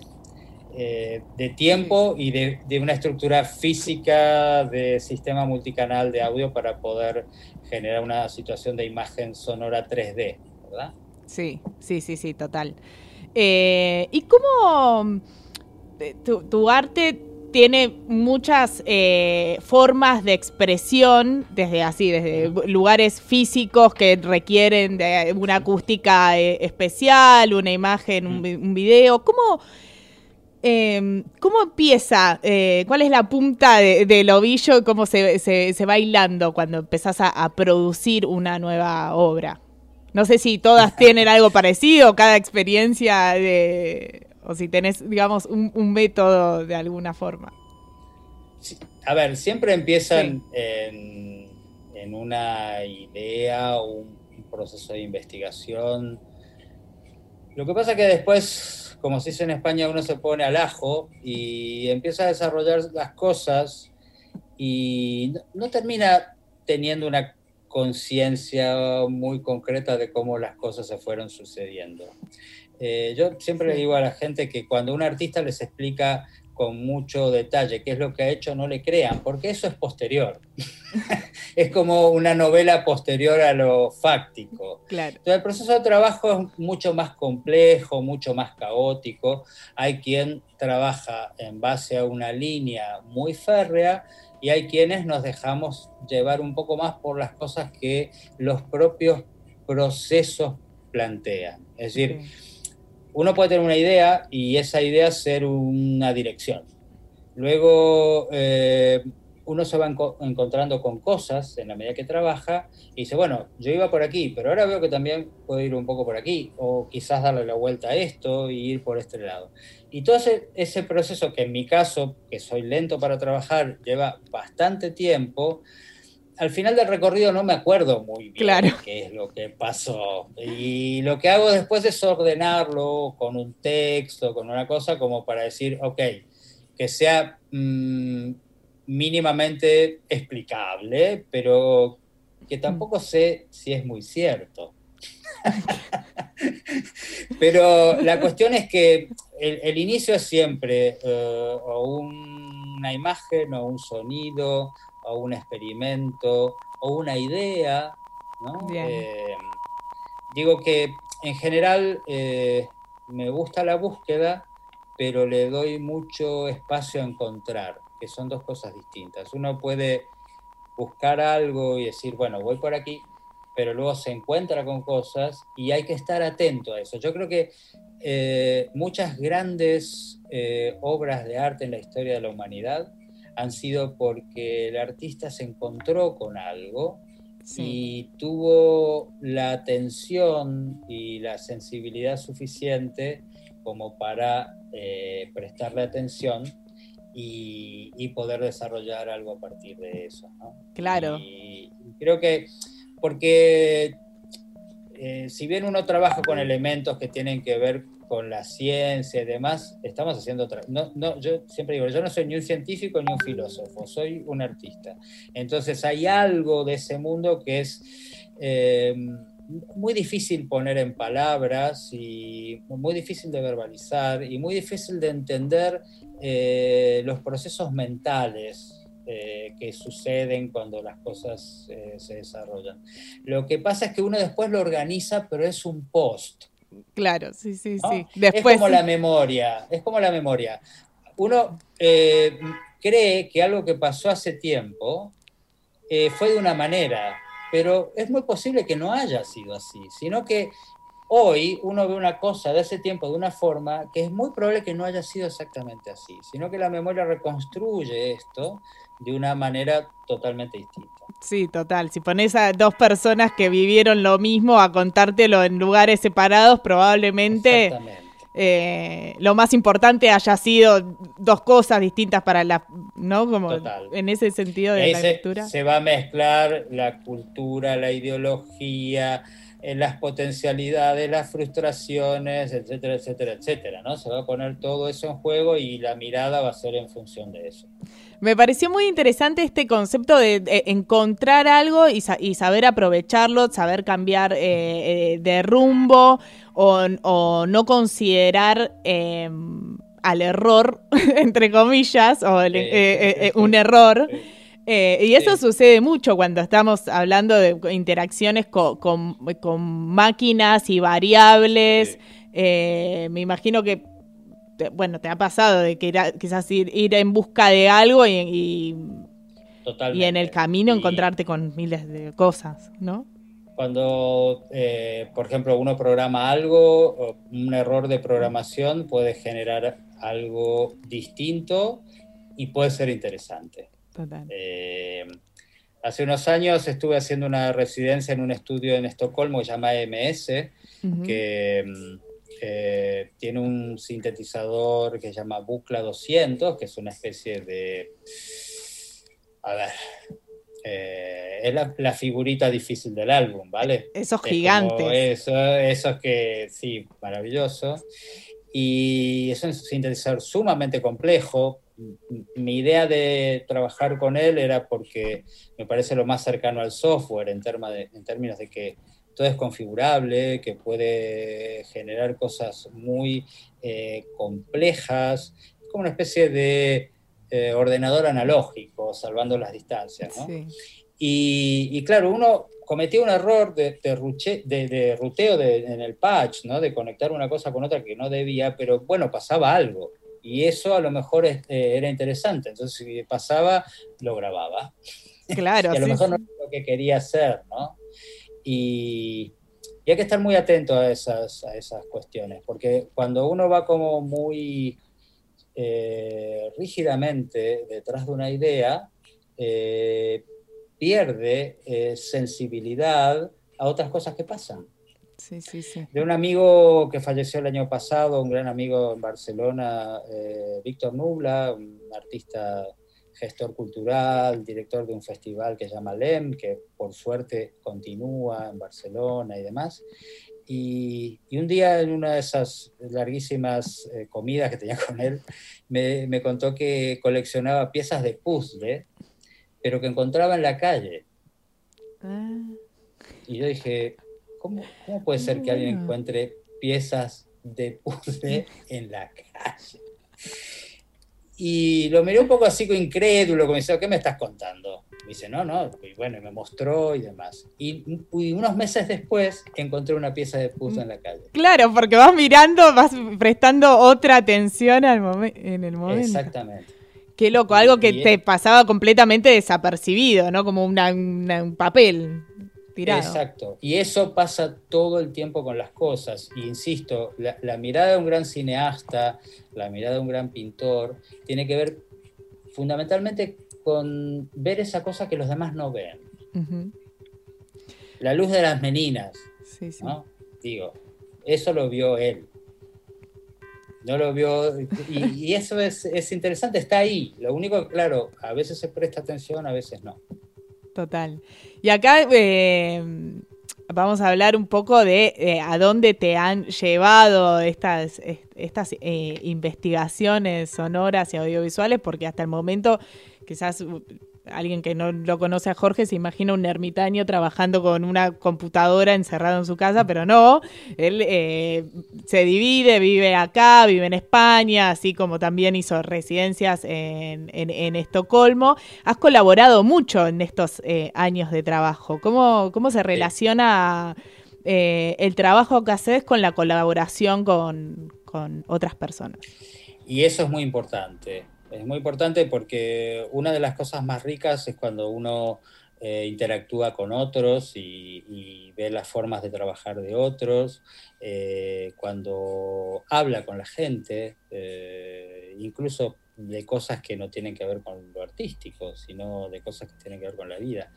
Speaker 7: eh, de tiempo y de, de una estructura física de sistema multicanal de audio para poder generar una situación de imagen sonora 3D, ¿verdad?
Speaker 3: Sí, sí, sí, sí, total. Eh, ¿Y cómo eh, tu, tu arte tiene muchas eh, formas de expresión, desde así, desde lugares físicos que requieren de una acústica eh, especial, una imagen, un, un video? ¿Cómo, eh, cómo empieza? Eh, ¿Cuál es la punta de- del ovillo? ¿Cómo se, se, se va hilando cuando empezás a, a producir una nueva obra? No sé si todas tienen algo parecido, cada experiencia de... O si tenés, digamos, un, un método de alguna forma.
Speaker 7: Sí, A ver, siempre empiezan en, en una idea un, un proceso de investigación. Lo que pasa es que después, como se dice en España, uno se pone al ajo y empieza a desarrollar las cosas y no, no termina teniendo una conciencia muy concreta de cómo las cosas se fueron sucediendo. Eh, yo siempre le digo a la gente que cuando un artista les explica con mucho detalle qué es lo que ha hecho, no le crean, porque eso es posterior. <laughs> es como una novela posterior a lo fáctico.
Speaker 3: Claro.
Speaker 7: Entonces, el proceso de trabajo es mucho más complejo, mucho más caótico. Hay quien trabaja en base a una línea muy férrea y hay quienes nos dejamos llevar un poco más por las cosas que los propios procesos plantean. Es decir, uno puede tener una idea y esa idea ser una dirección. Luego eh, uno se va enco- encontrando con cosas en la medida que trabaja y dice, bueno, yo iba por aquí, pero ahora veo que también puedo ir un poco por aquí, o quizás darle la vuelta a esto y ir por este lado. Y todo ese, ese proceso que en mi caso, que soy lento para trabajar, lleva bastante tiempo, al final del recorrido no me acuerdo muy bien
Speaker 3: Claro.
Speaker 7: qué es lo que pasó. Y lo que hago después es ordenarlo con un texto, con una cosa como para decir, ok, que sea mm, mínimamente explicable, pero que tampoco sé si es muy cierto. <laughs> pero la cuestión es que el, el inicio es siempre eh, o una imagen o un sonido o un experimento o una idea, ¿no? Eh, digo que en general eh, me gusta la búsqueda, pero le doy mucho espacio a encontrar, que son dos cosas distintas. Uno puede buscar algo y decir, bueno, voy por aquí, pero luego se encuentra con cosas y hay que estar atento a eso. Yo creo que eh, muchas grandes eh, obras de arte en la historia de la humanidad han sido porque el artista se encontró con algo
Speaker 3: Sí.
Speaker 7: y tuvo la atención y la sensibilidad suficiente como para eh, prestarle atención y, y poder desarrollar algo a partir de eso. ¿no?
Speaker 3: Claro.
Speaker 7: Y creo que, porque eh, si bien uno trabaja con elementos que tienen que ver con la ciencia y demás, estamos haciendo. No, no, yo siempre digo, yo no soy ni un científico ni un filósofo, soy un artista. Entonces hay algo de ese mundo que es eh, muy difícil poner en palabras y muy difícil de verbalizar y muy difícil de entender eh, los procesos mentales eh, que suceden cuando las cosas eh, se desarrollan. Lo que pasa es que uno después lo organiza, pero es un post.
Speaker 3: Claro, sí, sí,
Speaker 7: ¿no?
Speaker 3: sí. Después,
Speaker 7: es como la memoria, es como la memoria. Uno eh, cree que algo que pasó hace tiempo eh, fue de una manera, pero es muy posible que no haya sido así, sino que hoy uno ve una cosa de ese tiempo de una forma que es muy probable que no haya sido exactamente así, sino que la memoria reconstruye esto de una manera totalmente distinta.
Speaker 3: Sí, total. Si pones a dos personas que vivieron lo mismo a contártelo en lugares separados, probablemente eh, lo más importante haya sido dos cosas distintas para la, ¿no? Como
Speaker 7: Total.
Speaker 3: en ese sentido de la
Speaker 7: se,
Speaker 3: lectura.
Speaker 7: se va a mezclar la cultura, la ideología, eh, las potencialidades, las frustraciones, etcétera, etcétera, etcétera, ¿no? Se va a poner todo eso en juego y la mirada va a ser en función de eso.
Speaker 3: Me pareció muy interesante este concepto de, de encontrar algo y, sa- y saber aprovecharlo, saber cambiar eh, eh, de rumbo o, o no considerar eh, al error, <laughs> entre comillas, o el- eh, un error. Eh, y eso
Speaker 7: Sí.
Speaker 3: sucede mucho cuando estamos hablando de interacciones co- con, con máquinas y variables.
Speaker 7: Sí.
Speaker 3: Eh, me imagino que, te- bueno, te ha pasado de que era- quizás ir, ir en busca de algo y, y- y en el camino
Speaker 7: Y
Speaker 3: encontrarte con miles de cosas, ¿no?
Speaker 7: Cuando, eh, por ejemplo, uno programa algo, un error de programación puede generar algo distinto y puede ser interesante.
Speaker 3: Total.
Speaker 7: Eh, hace unos años estuve haciendo una residencia en un estudio en Estocolmo que se llama EMS,
Speaker 3: Ujú.
Speaker 7: que mm, eh, tiene un sintetizador que se llama Bucla 200, que es una especie de... A ver, eh, es la, la figurita difícil del álbum, ¿vale?
Speaker 3: Esos
Speaker 7: Es
Speaker 3: gigantes.
Speaker 7: Eso, esos que, sí, maravilloso. Y es un sintetizador sumamente complejo. Mi idea de trabajar con él era porque me parece lo más cercano al software en, de- en términos de que todo es configurable, que puede generar cosas muy eh, complejas. Es como una especie de eh, ordenador analógico, salvando las distancias, ¿no?
Speaker 3: Sí.
Speaker 7: Y, y claro, uno cometió un error de, de ruche- de- de ruteo en el patch, ¿no? De conectar una cosa con otra que no debía, pero bueno, pasaba algo. Y eso a lo mejor este, era interesante. Entonces, si pasaba, lo grababa.
Speaker 3: Claro, <laughs>
Speaker 7: y a lo
Speaker 3: sí,
Speaker 7: mejor no era lo que quería hacer, ¿no? Y, y hay que estar muy atento a esas, a esas cuestiones, porque cuando uno va como muy eh, rígidamente detrás de una idea, eh, pierde eh, sensibilidad a otras cosas que pasan.
Speaker 3: Sí, sí, sí.
Speaker 7: De un amigo que falleció el año pasado, un gran amigo en Barcelona, Víctor Nubla, un artista gestor cultural, director de un festival que se llama LEM, que por suerte continúa en Barcelona y demás. Y, y un día en una de esas larguísimas eh, comidas que tenía <laughs> con él, me, me contó que coleccionaba piezas de puzzle, pero que encontraba en la calle.
Speaker 3: Ah,
Speaker 7: Y yo dije, ¿cómo, cómo puede ser que alguien encuentre piezas de puzzle en la calle? Y lo miré un poco así, incrédulo, como diciendo, ¿qué me estás contando? Me dice, no, no, y bueno, y me mostró y demás. Y, y unos meses después encontré una pieza de puzzle en la calle.
Speaker 3: Claro, porque vas mirando, vas prestando otra atención al en el momento.
Speaker 7: Exactamente.
Speaker 3: Qué loco, algo que te pasaba completamente desapercibido, ¿no? Como una- una- un papel
Speaker 7: Exacto. Y eso pasa todo el tiempo con las cosas. Y insisto, la, la mirada de un gran cineasta, la mirada de un gran pintor, tiene que ver fundamentalmente con ver esa cosa que los demás no ven. La luz de las meninas,
Speaker 3: Sí, sí.
Speaker 7: ¿no? Digo, eso lo vio él. No lo vio. Y, y eso es, es interesante, está ahí. Lo único que, claro, a veces se presta atención, a veces no.
Speaker 3: Total. Y acá eh, vamos a hablar un poco de eh, a dónde te han llevado estas, est- estas eh, investigaciones sonoras y audiovisuales, porque hasta el momento quizás alguien que no lo conoce a Jorge se imagina un ermitaño trabajando con una computadora encerrado en su casa, pero no, él eh, se divide, vive acá, vive en España, así como también hizo residencias en, en- en Estocolmo. Has colaborado mucho en estos eh, años de trabajo. ¿Cómo, cómo se relaciona eh, el trabajo que haces con la colaboración con, con otras personas?
Speaker 7: Y eso es muy importante. Es muy importante porque una de las cosas más ricas es cuando uno eh, interactúa con otros y, y ve las formas de trabajar de otros, eh, cuando habla con la gente, eh, incluso de cosas que no tienen que ver con lo artístico, sino de cosas que tienen que ver con la vida.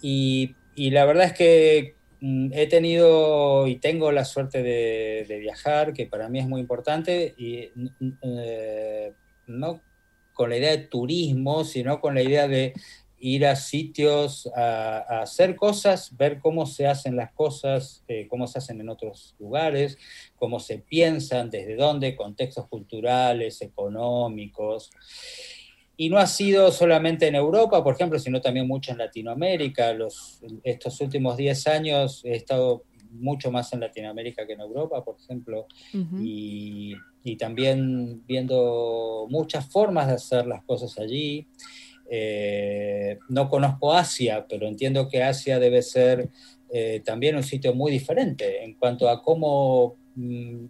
Speaker 7: Y, y la verdad es que mm, he tenido y tengo la suerte de, de viajar, que para mí es muy importante, y mm, no con la idea de turismo, sino con la idea de ir a sitios a, hacer cosas, ver cómo se hacen las cosas, eh, cómo se hacen en otros lugares, cómo se piensan, desde dónde, contextos culturales, económicos. Y no ha sido solamente en Europa, por ejemplo, sino también mucho en Latinoamérica. Los, estos últimos 10 años he estado mucho más en Latinoamérica que en Europa, por ejemplo,
Speaker 3: Ujú.
Speaker 7: y, y también viendo muchas formas de hacer las cosas allí. Eh, no conozco Asia, pero entiendo que Asia debe ser eh, también un sitio muy diferente en cuanto a cómo mm,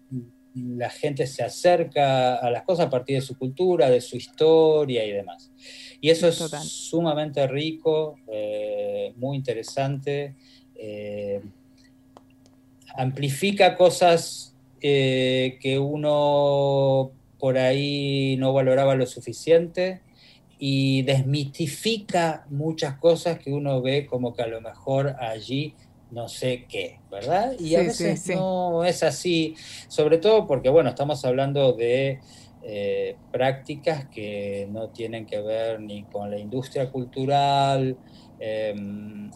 Speaker 7: la gente se acerca a las cosas a partir de su cultura, de su historia y demás. Y eso es
Speaker 3: Total.
Speaker 7: sumamente rico, eh, muy interesante. eh, amplifica cosas eh, que uno por ahí no valoraba lo suficiente y desmitifica muchas cosas que uno ve como que a lo mejor allí no sé qué, ¿verdad? Y a
Speaker 3: Sí,
Speaker 7: veces
Speaker 3: sí, sí.
Speaker 7: no es así, sobre todo porque, bueno, estamos hablando de eh, prácticas que no tienen que ver ni con la industria cultural, em,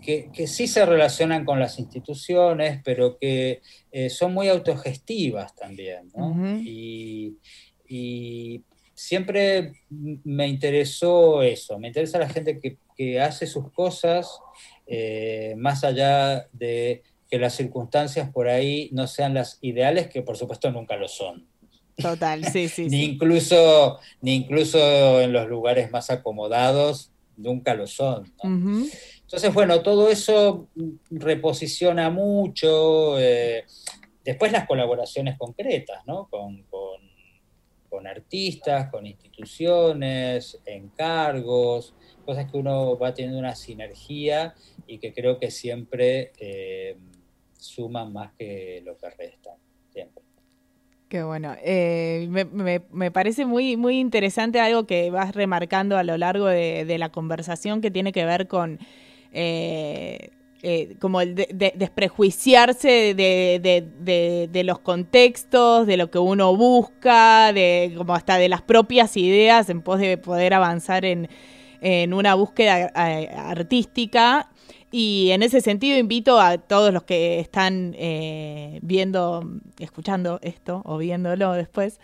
Speaker 7: que, que sí se relacionan con las instituciones, pero que eh, son muy autogestivas también, y, y siempre me interesó eso, me interesa la gente que, que hace sus cosas eh, más allá de que las circunstancias por ahí no sean las ideales, que por supuesto nunca lo son.
Speaker 3: Total, sí, sí, <laughs>
Speaker 7: Ni
Speaker 3: sí.
Speaker 7: incluso, ni incluso en los lugares más acomodados, nunca lo son. ¿no? Entonces, bueno, todo eso reposiciona mucho. eh, después las colaboraciones concretas, ¿no? Con, con- artistas, con instituciones, encargos, cosas que uno va teniendo una sinergia y que creo que siempre eh, suman más que lo que restan. Siempre.
Speaker 3: Qué bueno. Eh, me, me- me parece muy, muy interesante algo que vas remarcando a lo largo de, de la conversación que tiene que ver con eh, eh, como el de- de- desprejuiciarse de, los contextos, de lo que uno busca, de como hasta de las propias ideas en pos de poder avanzar en, en una búsqueda eh, artística. Y en ese sentido invito a todos los que están eh, viendo, escuchando esto o viéndolo después,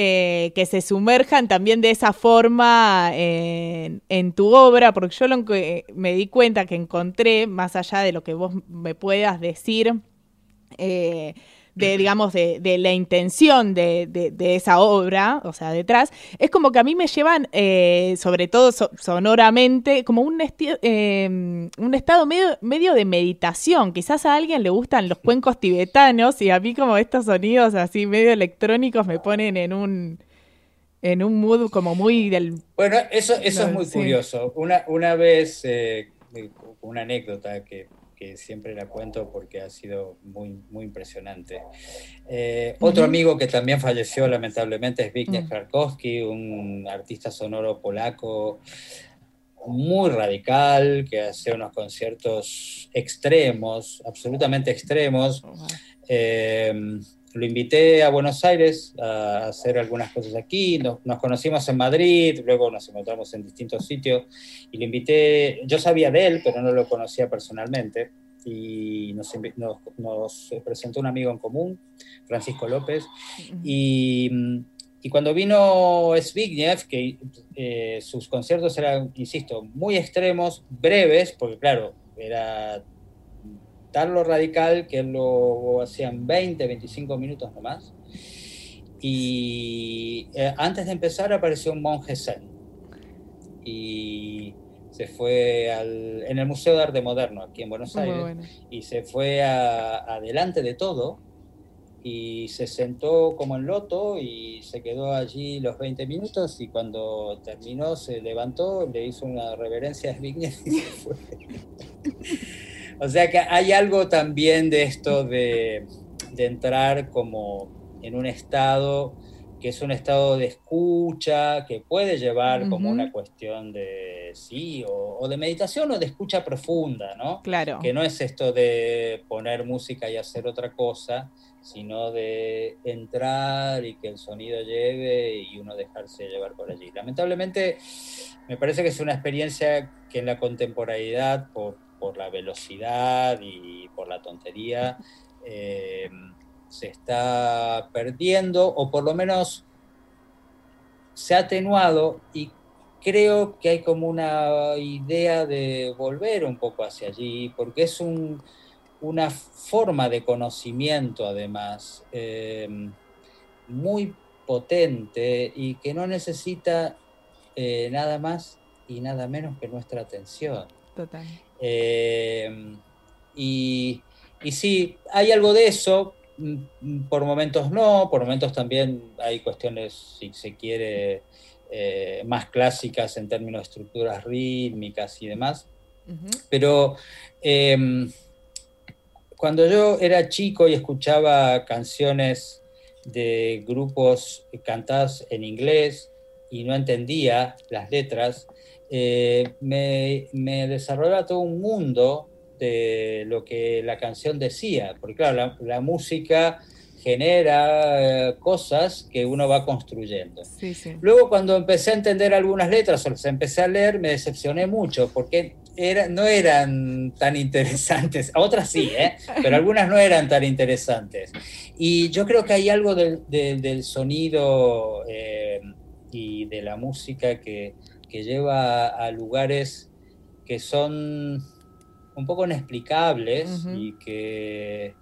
Speaker 3: eh, que se sumerjan también de esa forma en, en tu obra, porque yo lo que me di cuenta que encontré, más allá de lo que vos me puedas decir, eh, de, <clears throat> digamos, de, de la intención de, de- de esa obra, o sea, detrás, es como que a mí me llevan, eh, sobre todo so- sonoramente, como un, eh, un estado medio, medio de meditación. Quizás a alguien le gustan los cuencos tibetanos y a mí como estos sonidos así medio electrónicos me ponen en un, en un mood como muy del...
Speaker 7: Bueno, eso, eso
Speaker 3: No,
Speaker 7: es muy
Speaker 3: sí.
Speaker 7: curioso. Una, una vez, eh, una anécdota que, que siempre la cuento porque ha sido muy, muy impresionante. Eh, Otro amigo que también falleció lamentablemente es Zbigniew
Speaker 3: Mm.
Speaker 7: Krakowski, un artista sonoro polaco muy radical, que hace unos conciertos extremos, absolutamente extremos. Eh, lo invité a Buenos Aires a hacer algunas cosas aquí, nos, nos conocimos en Madrid, luego nos encontramos en distintos sitios y lo invité, yo sabía de él, pero no lo conocía personalmente. Y nos, nos- nos presentó un amigo en común, Francisco López, y, y cuando vino Zbigniew, que eh, sus conciertos eran, insisto, muy extremos, breves, porque claro, era tal lo radical que lo hacían 20, 25 minutos nomás. Y eh, antes de empezar apareció un monje zen. Y se fue al, en el Museo de Arte Moderno, aquí en Buenos
Speaker 3: Muy
Speaker 7: Aires,
Speaker 3: bueno.
Speaker 7: y se fue a- adelante de todo y se sentó como en loto y se quedó allí los 20 minutos y cuando terminó se levantó, le hizo una reverencia a Zbigniew y se fue. <laughs> o sea que hay algo también de esto de, de entrar como en un estado que es un estado de escucha, que puede llevar como una cuestión de sí, o, o de meditación o de escucha profunda, ¿no?
Speaker 3: Claro.
Speaker 7: que no es esto de poner música y hacer otra cosa, sino de entrar y que el sonido lleve y uno dejarse llevar por allí. Lamentablemente, me parece que es una experiencia que en la contemporaneidad, por, por la velocidad y por la tontería, eh, se está perdiendo, o por lo menos se ha atenuado y creo que hay como una idea de volver un poco hacia allí, porque es un, una forma de conocimiento además eh, muy potente y que no necesita eh, nada más y nada menos que nuestra atención.
Speaker 3: Total.
Speaker 7: Eh, y, y sí, hay algo de eso, mm, por momentos no, por momentos también hay cuestiones, si se quiere, eh, más clásicas en términos de estructuras rítmicas y demás. Pero eh, cuando yo era chico y escuchaba canciones de grupos cantadas en inglés y no entendía las letras, eh, me, me desarrollaba todo un mundo de lo que la canción decía, porque claro, la, la música genera eh, cosas que uno va construyendo.
Speaker 3: Sí, sí.
Speaker 7: Luego cuando empecé a entender algunas letras o las empecé a leer, me decepcioné mucho porque era, no eran tan interesantes. <laughs> Otras sí, ¿eh? pero algunas no eran tan interesantes. Y yo creo que hay algo del, del- del sonido eh, y de la música que, que lleva a lugares que son un poco inexplicables y que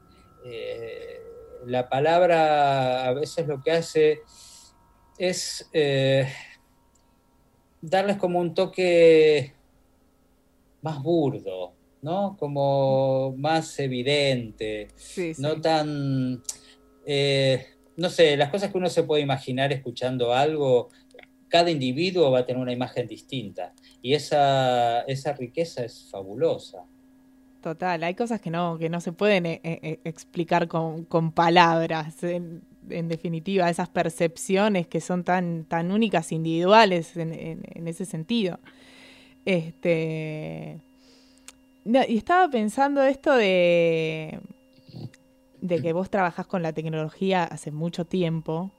Speaker 7: eh, la palabra a veces lo que hace es eh, darles como un toque más burdo, ¿no? Como más evidente,
Speaker 3: Sí, sí.
Speaker 7: no tan... eh, no sé, las cosas que uno se puede imaginar escuchando algo, cada individuo va a tener una imagen distinta y esa, esa riqueza es fabulosa.
Speaker 3: Total, hay cosas que no, que no se pueden eh, eh, explicar con, con palabras. En, en definitiva, esas percepciones que son tan, tan únicas, individuales en, en- en ese sentido. Este. no, y estaba pensando esto de. de que vos trabajás con la tecnología hace mucho tiempo.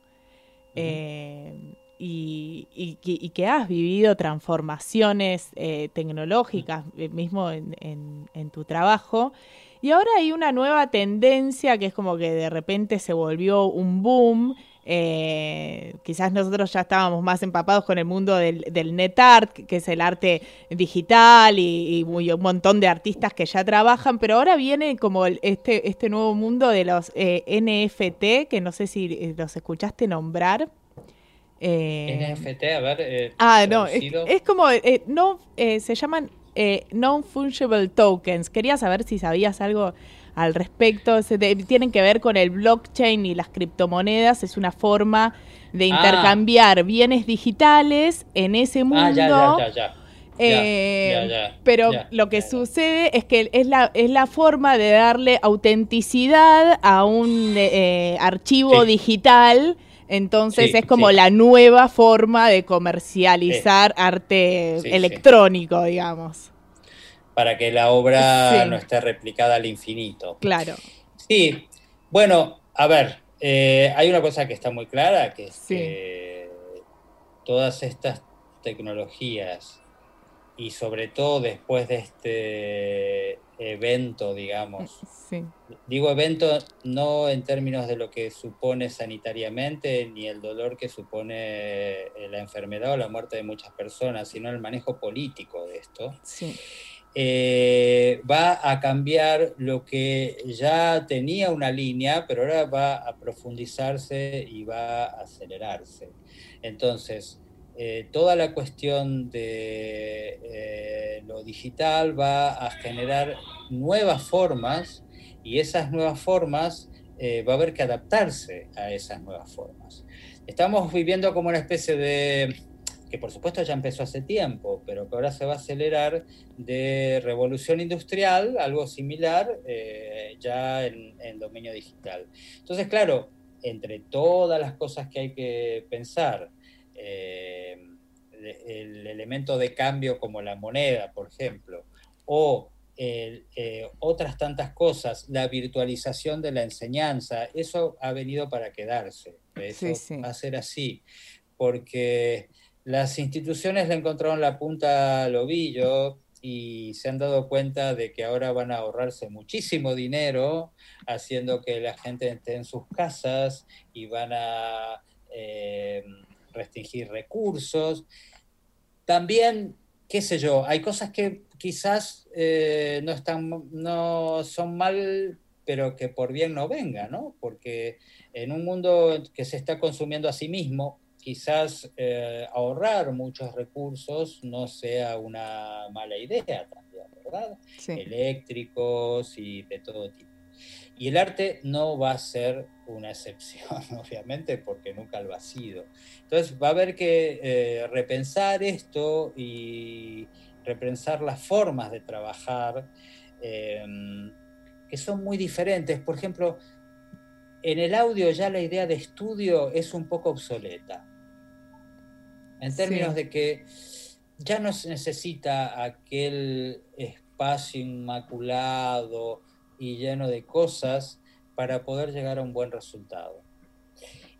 Speaker 3: eh, y, y que- y que has vivido transformaciones eh, tecnológicas eh, mismo en, en- en tu trabajo. Y ahora hay una nueva tendencia que es como que de repente se volvió un boom. eh, quizás nosotros ya estábamos más empapados con el mundo del, del net art, que es el arte digital y, un montón de artistas que ya trabajan, pero ahora viene como este, este nuevo mundo de los eh, NFT, que no sé si los escuchaste nombrar. Eh,
Speaker 7: NFT, a ver. eh,
Speaker 3: Ah, no, es, como, eh, no, eh, se llaman eh, non-fungible tokens. Quería saber si sabías algo al respecto. Se tienen que ver con el blockchain y las criptomonedas. Es una forma de
Speaker 7: Ah.
Speaker 3: intercambiar bienes digitales en ese mundo.
Speaker 7: Ah, ya, ya, ya.
Speaker 3: Eh, pero lo que sucede es que es la, es la forma de darle autenticidad a un eh, archivo
Speaker 7: Sí.
Speaker 3: digital. Entonces
Speaker 7: Sí,
Speaker 3: es como
Speaker 7: sí.
Speaker 3: la nueva forma de comercializar arte
Speaker 7: Sí,
Speaker 3: electrónico, digamos.
Speaker 7: Para que la obra no esté replicada al infinito.
Speaker 3: Claro.
Speaker 7: Sí, bueno, a ver, eh, hay una cosa que está muy clara, que es
Speaker 3: Sí.
Speaker 7: que todas estas tecnologías, y sobre todo después de este evento, digamos.
Speaker 3: Sí.
Speaker 7: Digo evento no en términos de lo que supone sanitariamente, ni el dolor que supone eh, la enfermedad o la muerte de muchas personas, sino el manejo político de esto.
Speaker 3: Sí.
Speaker 7: eh, va a cambiar lo que ya tenía una línea, pero ahora va a profundizarse y va a acelerarse. Entonces, eh, toda la cuestión de eh, lo digital va a generar nuevas formas y esas nuevas formas eh, va a haber que adaptarse a esas nuevas formas. Estamos viviendo como una especie de que por supuesto ya empezó hace tiempo, pero que ahora se va a acelerar de revolución industrial, algo similar, ya en, en, dominio digital. Entonces, claro, entre todas las cosas que hay que pensar, eh, el elemento de cambio como la moneda, por ejemplo, o eh, otras tantas cosas, la virtualización de la enseñanza, eso ha venido para quedarse. Eso
Speaker 3: Sí, sí.
Speaker 7: va a ser así, porque las instituciones le encontraron la punta al ovillo y se han dado cuenta de que ahora van a ahorrarse muchísimo dinero haciendo que la gente esté en sus casas y van a eh, restringir recursos. También, qué sé yo, hay cosas que quizás eh, no, están, no son mal, pero que por bien no venga, ¿no? Porque en un mundo que se está consumiendo a sí mismo, quizás eh, ahorrar muchos recursos no sea una mala idea también, ¿verdad?
Speaker 3: Sí.
Speaker 7: Eléctricos y de todo tipo. Y el arte no va a ser una excepción, <laughs> obviamente, porque nunca lo ha sido. Entonces va a haber que eh, repensar esto y repensar las formas de trabajar, eh, que son muy diferentes. Por ejemplo, en el audio ya la idea de estudio es un poco obsoleta. En términos
Speaker 3: Sí.
Speaker 7: de que ya no se necesita aquel espacio inmaculado y lleno de cosas para poder llegar a un buen resultado.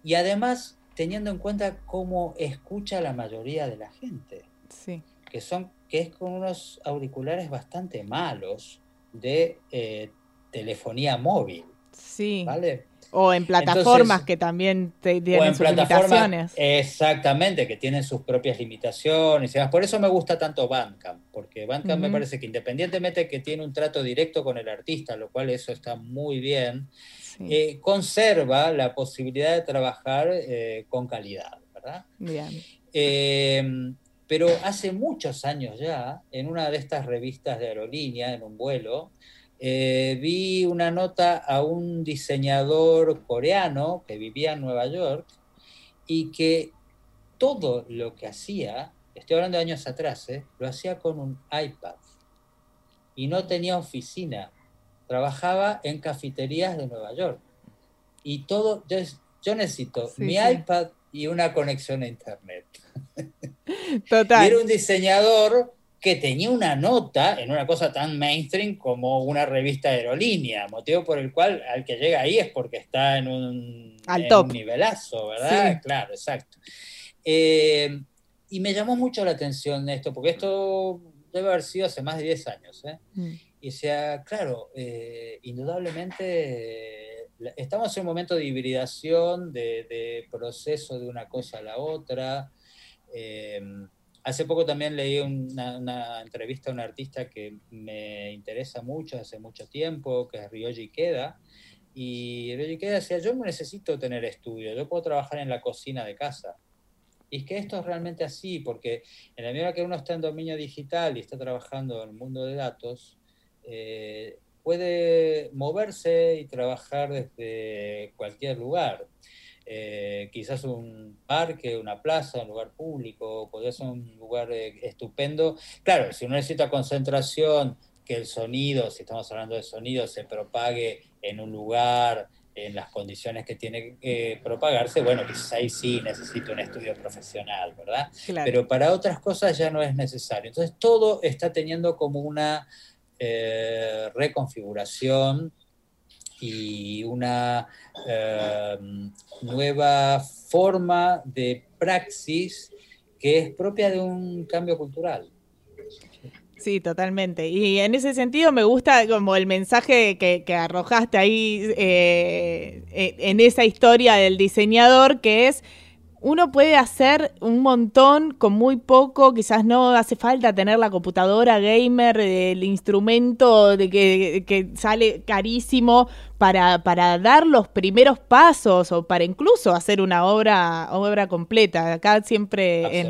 Speaker 7: Y además, teniendo en cuenta cómo escucha la mayoría de la gente,
Speaker 3: Sí.
Speaker 7: que son que es con unos auriculares bastante malos de eh, telefonía móvil,
Speaker 3: Sí.
Speaker 7: ¿vale?
Speaker 3: O en plataformas
Speaker 7: Entonces-
Speaker 3: que también te
Speaker 7: o
Speaker 3: tienen
Speaker 7: en
Speaker 3: sus
Speaker 7: plataformas
Speaker 3: limitaciones.
Speaker 7: exactamente que tienen sus propias limitaciones y por eso me gusta tanto Bandcamp porque Bandcamp me parece que independientemente que tiene un trato directo con el artista lo cual eso está muy bien
Speaker 3: Sí.
Speaker 7: eh, conserva la posibilidad de trabajar eh, con calidad verdad
Speaker 3: Bien.
Speaker 7: Eh, pero hace muchos años ya, en una de estas revistas de aerolínea, en un vuelo, eh, vi una nota a un diseñador coreano que vivía en Nueva York y que todo lo que hacía, estoy hablando de años atrás, eh, lo hacía con un iPad y no tenía oficina. Trabajaba en cafeterías de Nueva York. Y todo, yo, yo necesito
Speaker 3: Sí,
Speaker 7: mi
Speaker 3: sí.
Speaker 7: iPad y una conexión a Internet. <laughs> Y
Speaker 3: Total.
Speaker 7: era un diseñador que tenía una nota en una cosa tan mainstream como una revista aerolínea, motivo por el cual al que llega ahí es porque está en un,
Speaker 3: Al
Speaker 7: en
Speaker 3: top.
Speaker 7: un nivelazo, ¿verdad?
Speaker 3: Sí.
Speaker 7: Claro, exacto. Eh, y me llamó mucho la atención esto, porque esto debe haber sido hace más de 10 años, ¿eh?
Speaker 3: Mm.
Speaker 7: Y decía, claro, eh, indudablemente estamos en un momento de hibridación, de, de proceso de una cosa a la otra. Eh, hace poco también leí una, entrevista a un artista que me interesa mucho, hace mucho tiempo, que es Ryoji Keda. Y Ryoji Keda decía, yo no necesito tener estudio, yo puedo trabajar en la cocina de casa. Y es que esto es realmente así, porque en la medida que uno está en dominio digital y está trabajando en el mundo de datos, eh, puede moverse y trabajar desde cualquier lugar. Eh, quizás un parque, una plaza, un lugar público, podría ser un lugar eh, estupendo. Claro, si uno necesita concentración, que el sonido, si estamos hablando de sonido, se propague en un lugar, en las condiciones que tiene que propagarse, bueno, quizás ahí sí necesita un estudio profesional, ¿verdad?
Speaker 3: Claro.
Speaker 7: pero para otras cosas ya no es necesario. Entonces todo está teniendo como una eh, reconfiguración y una eh, nueva forma de praxis que es propia de un cambio cultural.
Speaker 3: Sí, totalmente. Y en ese sentido me gusta como el mensaje que, arrojaste ahí eh, eh, en esa historia del diseñador, que es uno puede hacer un montón con muy poco, quizás no hace falta tener la computadora gamer, el instrumento de que, que sale carísimo para, para dar los primeros pasos o para incluso hacer una obra, obra completa. Acá siempre en,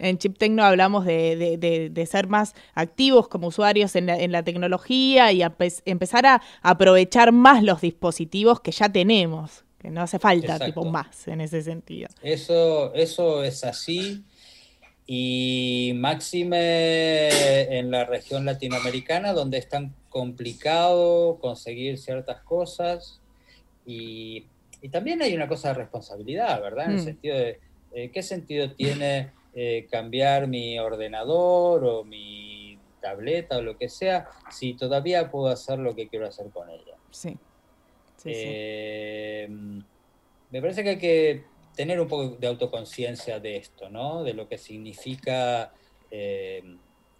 Speaker 3: en Chip Tecno hablamos de, de- de- de ser más activos como usuarios en la, en la tecnología y a empe- empezar a aprovechar más los dispositivos que ya tenemos. Que no hace falta
Speaker 7: Exacto.
Speaker 3: tipo más en ese sentido.
Speaker 7: Eso, eso es así. Y máxime en la región latinoamericana, donde es tan complicado conseguir ciertas cosas. Y, y también hay una cosa de responsabilidad, ¿verdad? En el
Speaker 3: Mm.
Speaker 7: sentido de, eh, ¿qué sentido tiene eh, cambiar mi ordenador o mi tableta o lo que sea si todavía puedo hacer lo que quiero hacer con ella?
Speaker 3: Sí. Sí, sí.
Speaker 7: Eh, Me parece que hay que tener un poco de autoconciencia de esto, ¿no? De lo que significa eh,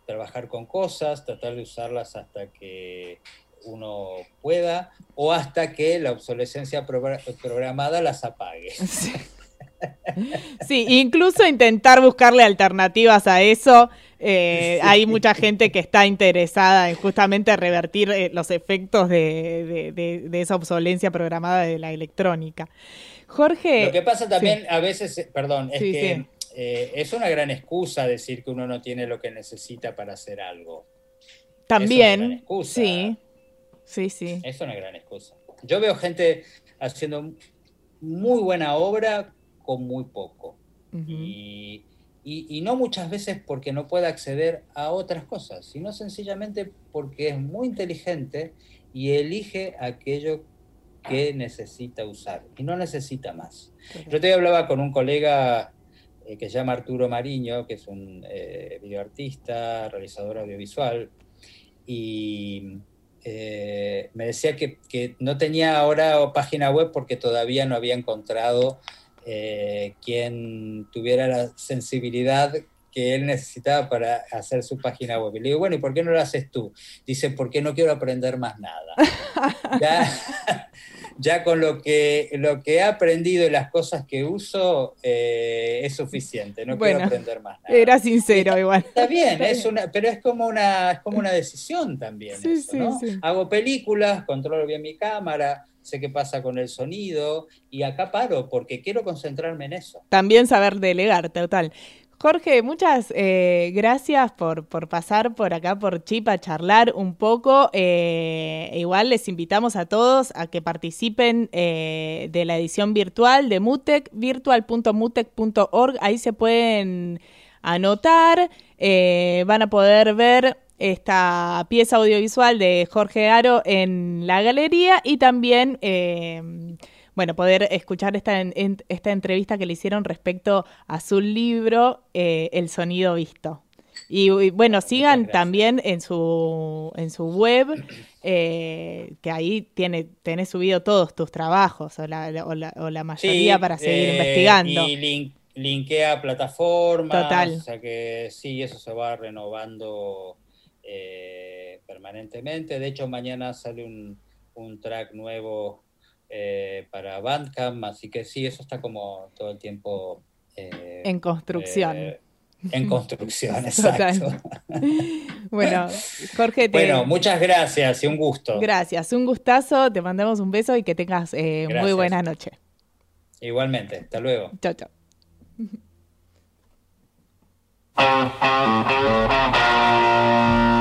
Speaker 7: trabajar con cosas, tratar de usarlas hasta que uno pueda o hasta que la obsolescencia progra- programada las apague. <laughs>
Speaker 3: Sí. Sí, incluso intentar buscarle alternativas a eso. Eh, Hay mucha gente que está interesada en justamente revertir eh, los efectos de, de- de- de esa obsolencia programada de la electrónica. Jorge.
Speaker 7: Lo que pasa también
Speaker 3: sí.
Speaker 7: a veces, eh, perdón, es
Speaker 3: Sí,
Speaker 7: que
Speaker 3: sí.
Speaker 7: eh, es una gran excusa decir que uno no tiene lo que necesita para hacer algo.
Speaker 3: También.
Speaker 7: es una gran excusa.
Speaker 3: Sí. Sí, sí.
Speaker 7: Es una gran excusa. Yo veo gente haciendo muy buena obra con muy poco. Y, y- y no muchas veces porque no puede acceder a otras cosas, sino sencillamente porque es muy inteligente y elige aquello que necesita usar y no necesita más. Yo te hablaba con un colega eh, que se llama Arturo Mariño, que es un eh, videoartista, realizador audiovisual, y eh, me decía que, que no tenía ahora página web porque todavía no había encontrado eh, quien tuviera la sensibilidad que él necesitaba para hacer su página web. Y le digo, bueno, ¿y por qué no lo haces tú? Dice, porque no quiero aprender más nada. <laughs> ya, ya con lo que, lo que he aprendido y las cosas que uso eh, es suficiente, no
Speaker 3: Bueno,
Speaker 7: quiero aprender más nada.
Speaker 3: Era sincero igual.
Speaker 7: Está bien,
Speaker 3: Está
Speaker 7: es una, pero es como una, es como una decisión también.
Speaker 3: Sí,
Speaker 7: eso,
Speaker 3: sí,
Speaker 7: ¿no?
Speaker 3: sí.
Speaker 7: Hago películas, controlo bien mi cámara, sé qué pasa con el sonido y acá paro porque quiero concentrarme en eso.
Speaker 3: También saber delegar, total. Jorge, muchas eh, gracias por, pasar por acá por Chip a charlar un poco. Eh, igual les invitamos a todos a que participen eh, de la edición virtual de Mutec, virtual.mutec.org. Ahí se pueden anotar, van a poder ver esta pieza audiovisual de Jorge Aro en la galería y también... bueno, poder escuchar esta, en- esta entrevista que le hicieron respecto a su libro, eh, El sonido visto. Y, y, bueno, sigan también en su, en su web, eh, que ahí tiene, tenés subido todos tus trabajos, o la, o la, o la mayoría
Speaker 7: Sí,
Speaker 3: para seguir
Speaker 7: eh,
Speaker 3: investigando.
Speaker 7: Y link- linkea plataformas,
Speaker 3: Total.
Speaker 7: o sea que sí, eso se va renovando eh, permanentemente. De hecho, mañana sale un, un track nuevo eh, para Bandcamp, así que sí, eso está como todo el tiempo eh,
Speaker 3: En construcción.
Speaker 7: eh, en construcción, <laughs> exacto.
Speaker 3: Bueno, Jorge, te,
Speaker 7: Bueno, muchas gracias y un gusto.
Speaker 3: gracias. Un gustazo, te mandamos un beso y que tengas eh, muy buena noche.
Speaker 7: Igualmente, hasta luego.
Speaker 3: Chao, chao. <laughs>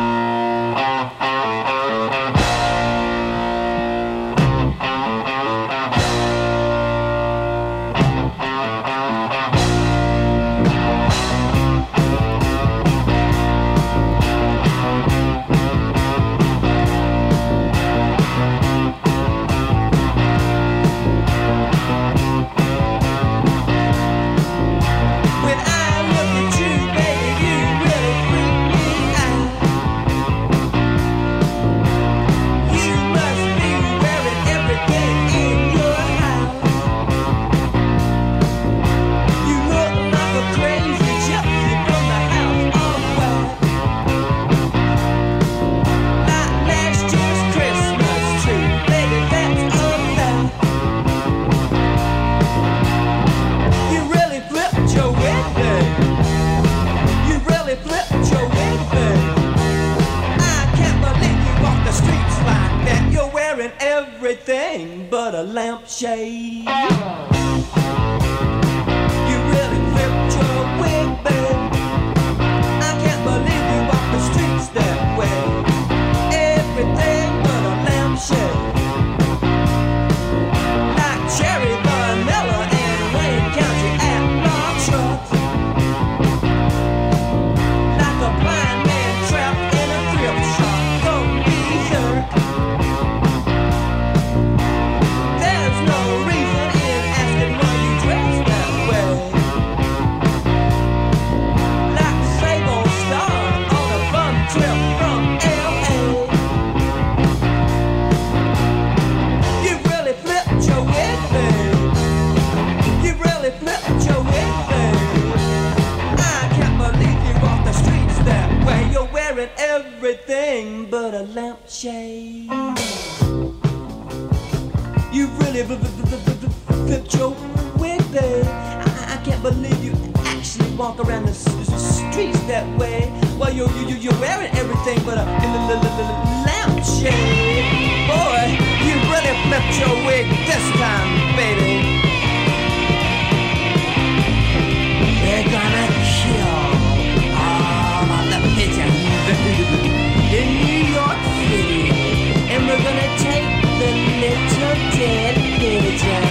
Speaker 8: wearing
Speaker 6: everything but a lampshade. You really flipped your wig, baby. You're everything but a lampshade. You really fl- fl- fl- fl- fl- flipped your wig, babe. I, I can't believe you actually walk around the streets that way. Well, you you you you're wearing everything but a lampshade. Boy, you really flipped your wig this time, baby. Little dead pigeon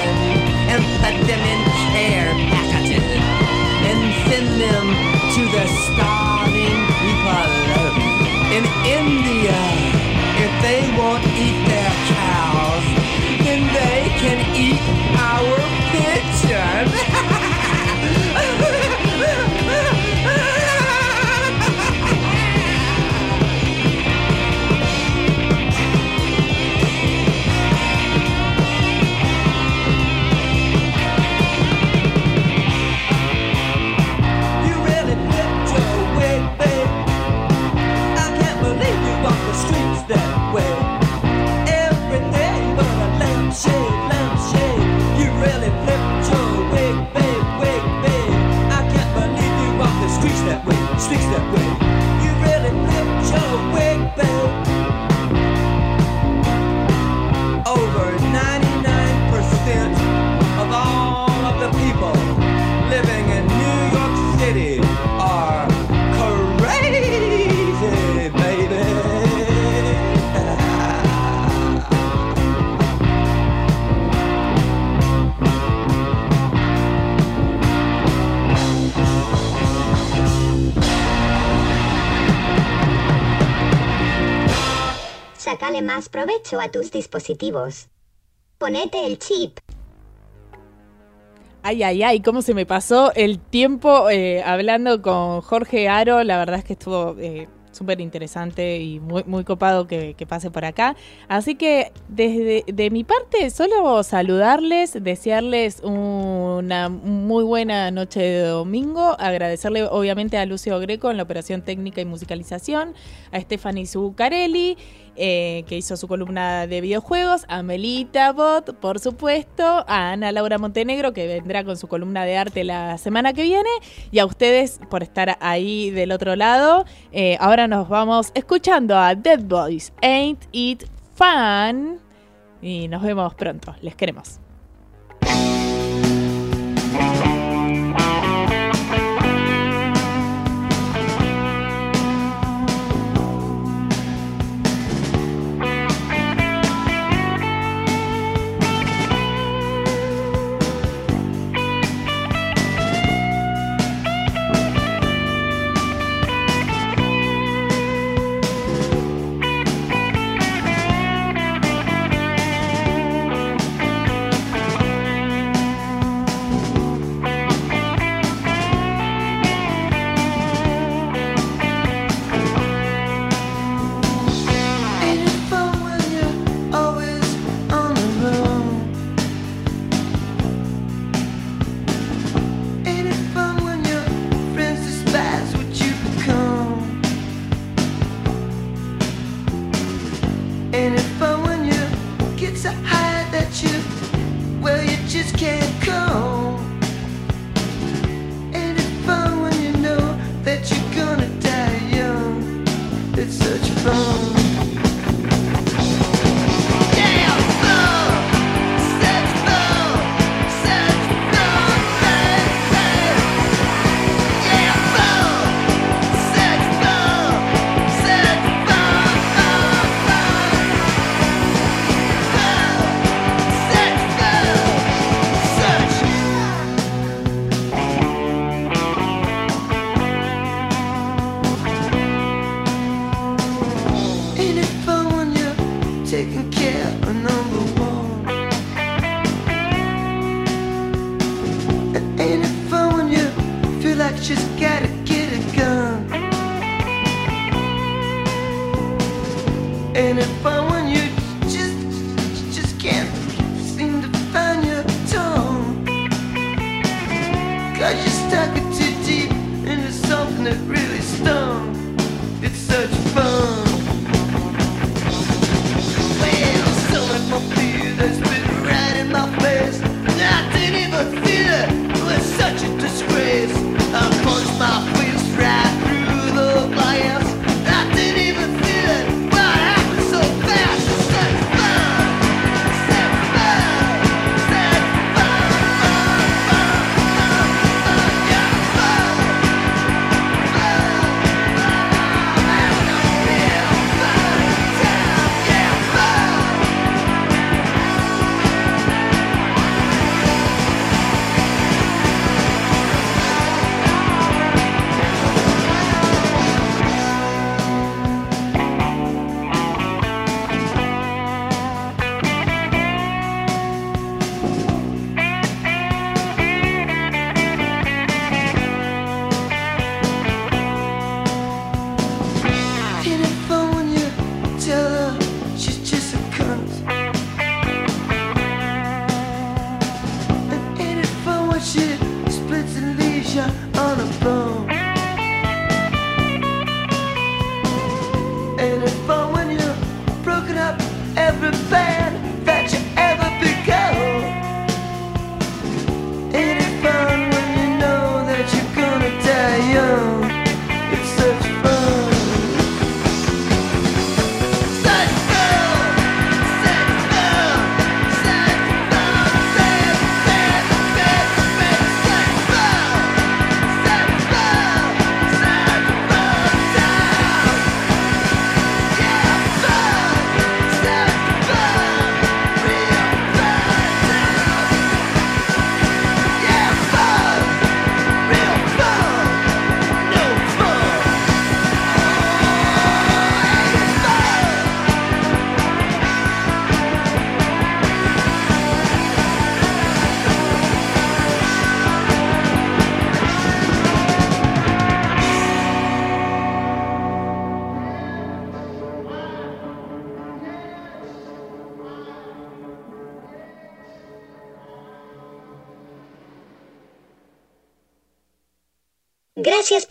Speaker 1: Más provecho a tus dispositivos. Ponete el chip.
Speaker 3: Ay, ay, ay, cómo se me pasó el tiempo eh, hablando con Jorge Aro. La verdad es que estuvo eh, súper interesante y muy, muy copado que, que pase por acá. Así que desde de mi parte, solo saludarles, desearles una muy buena noche de domingo, agradecerle obviamente a Lucio Greco en la operación técnica y musicalización, a Stephanie Zuccarelli, eh, que hizo su columna de videojuegos, a Melita Bot, por supuesto, a Ana Laura Montenegro, que vendrá con su columna de arte la semana que viene, y a ustedes por estar ahí del otro lado. Eh, ahora nos vamos escuchando a Dead Boys, Ain't It Fun, y nos vemos pronto, les queremos.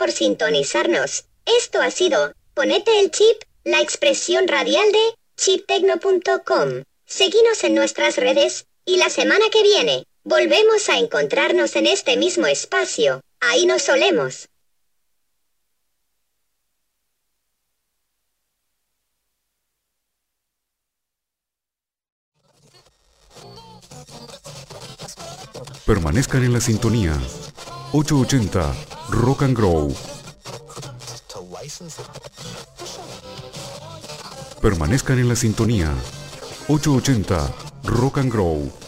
Speaker 1: por sintonizarnos. Esto ha sido Ponete el Chip, la expresión radial de chiptecno.com. Seguimos en nuestras redes, y la semana que viene, volvemos a encontrarnos en este mismo espacio. Ahí nos solemos.
Speaker 9: Permanezcan en la sintonía 880 Rock and Grow. Permanezcan en la sintonía. 880 Rock and Grow.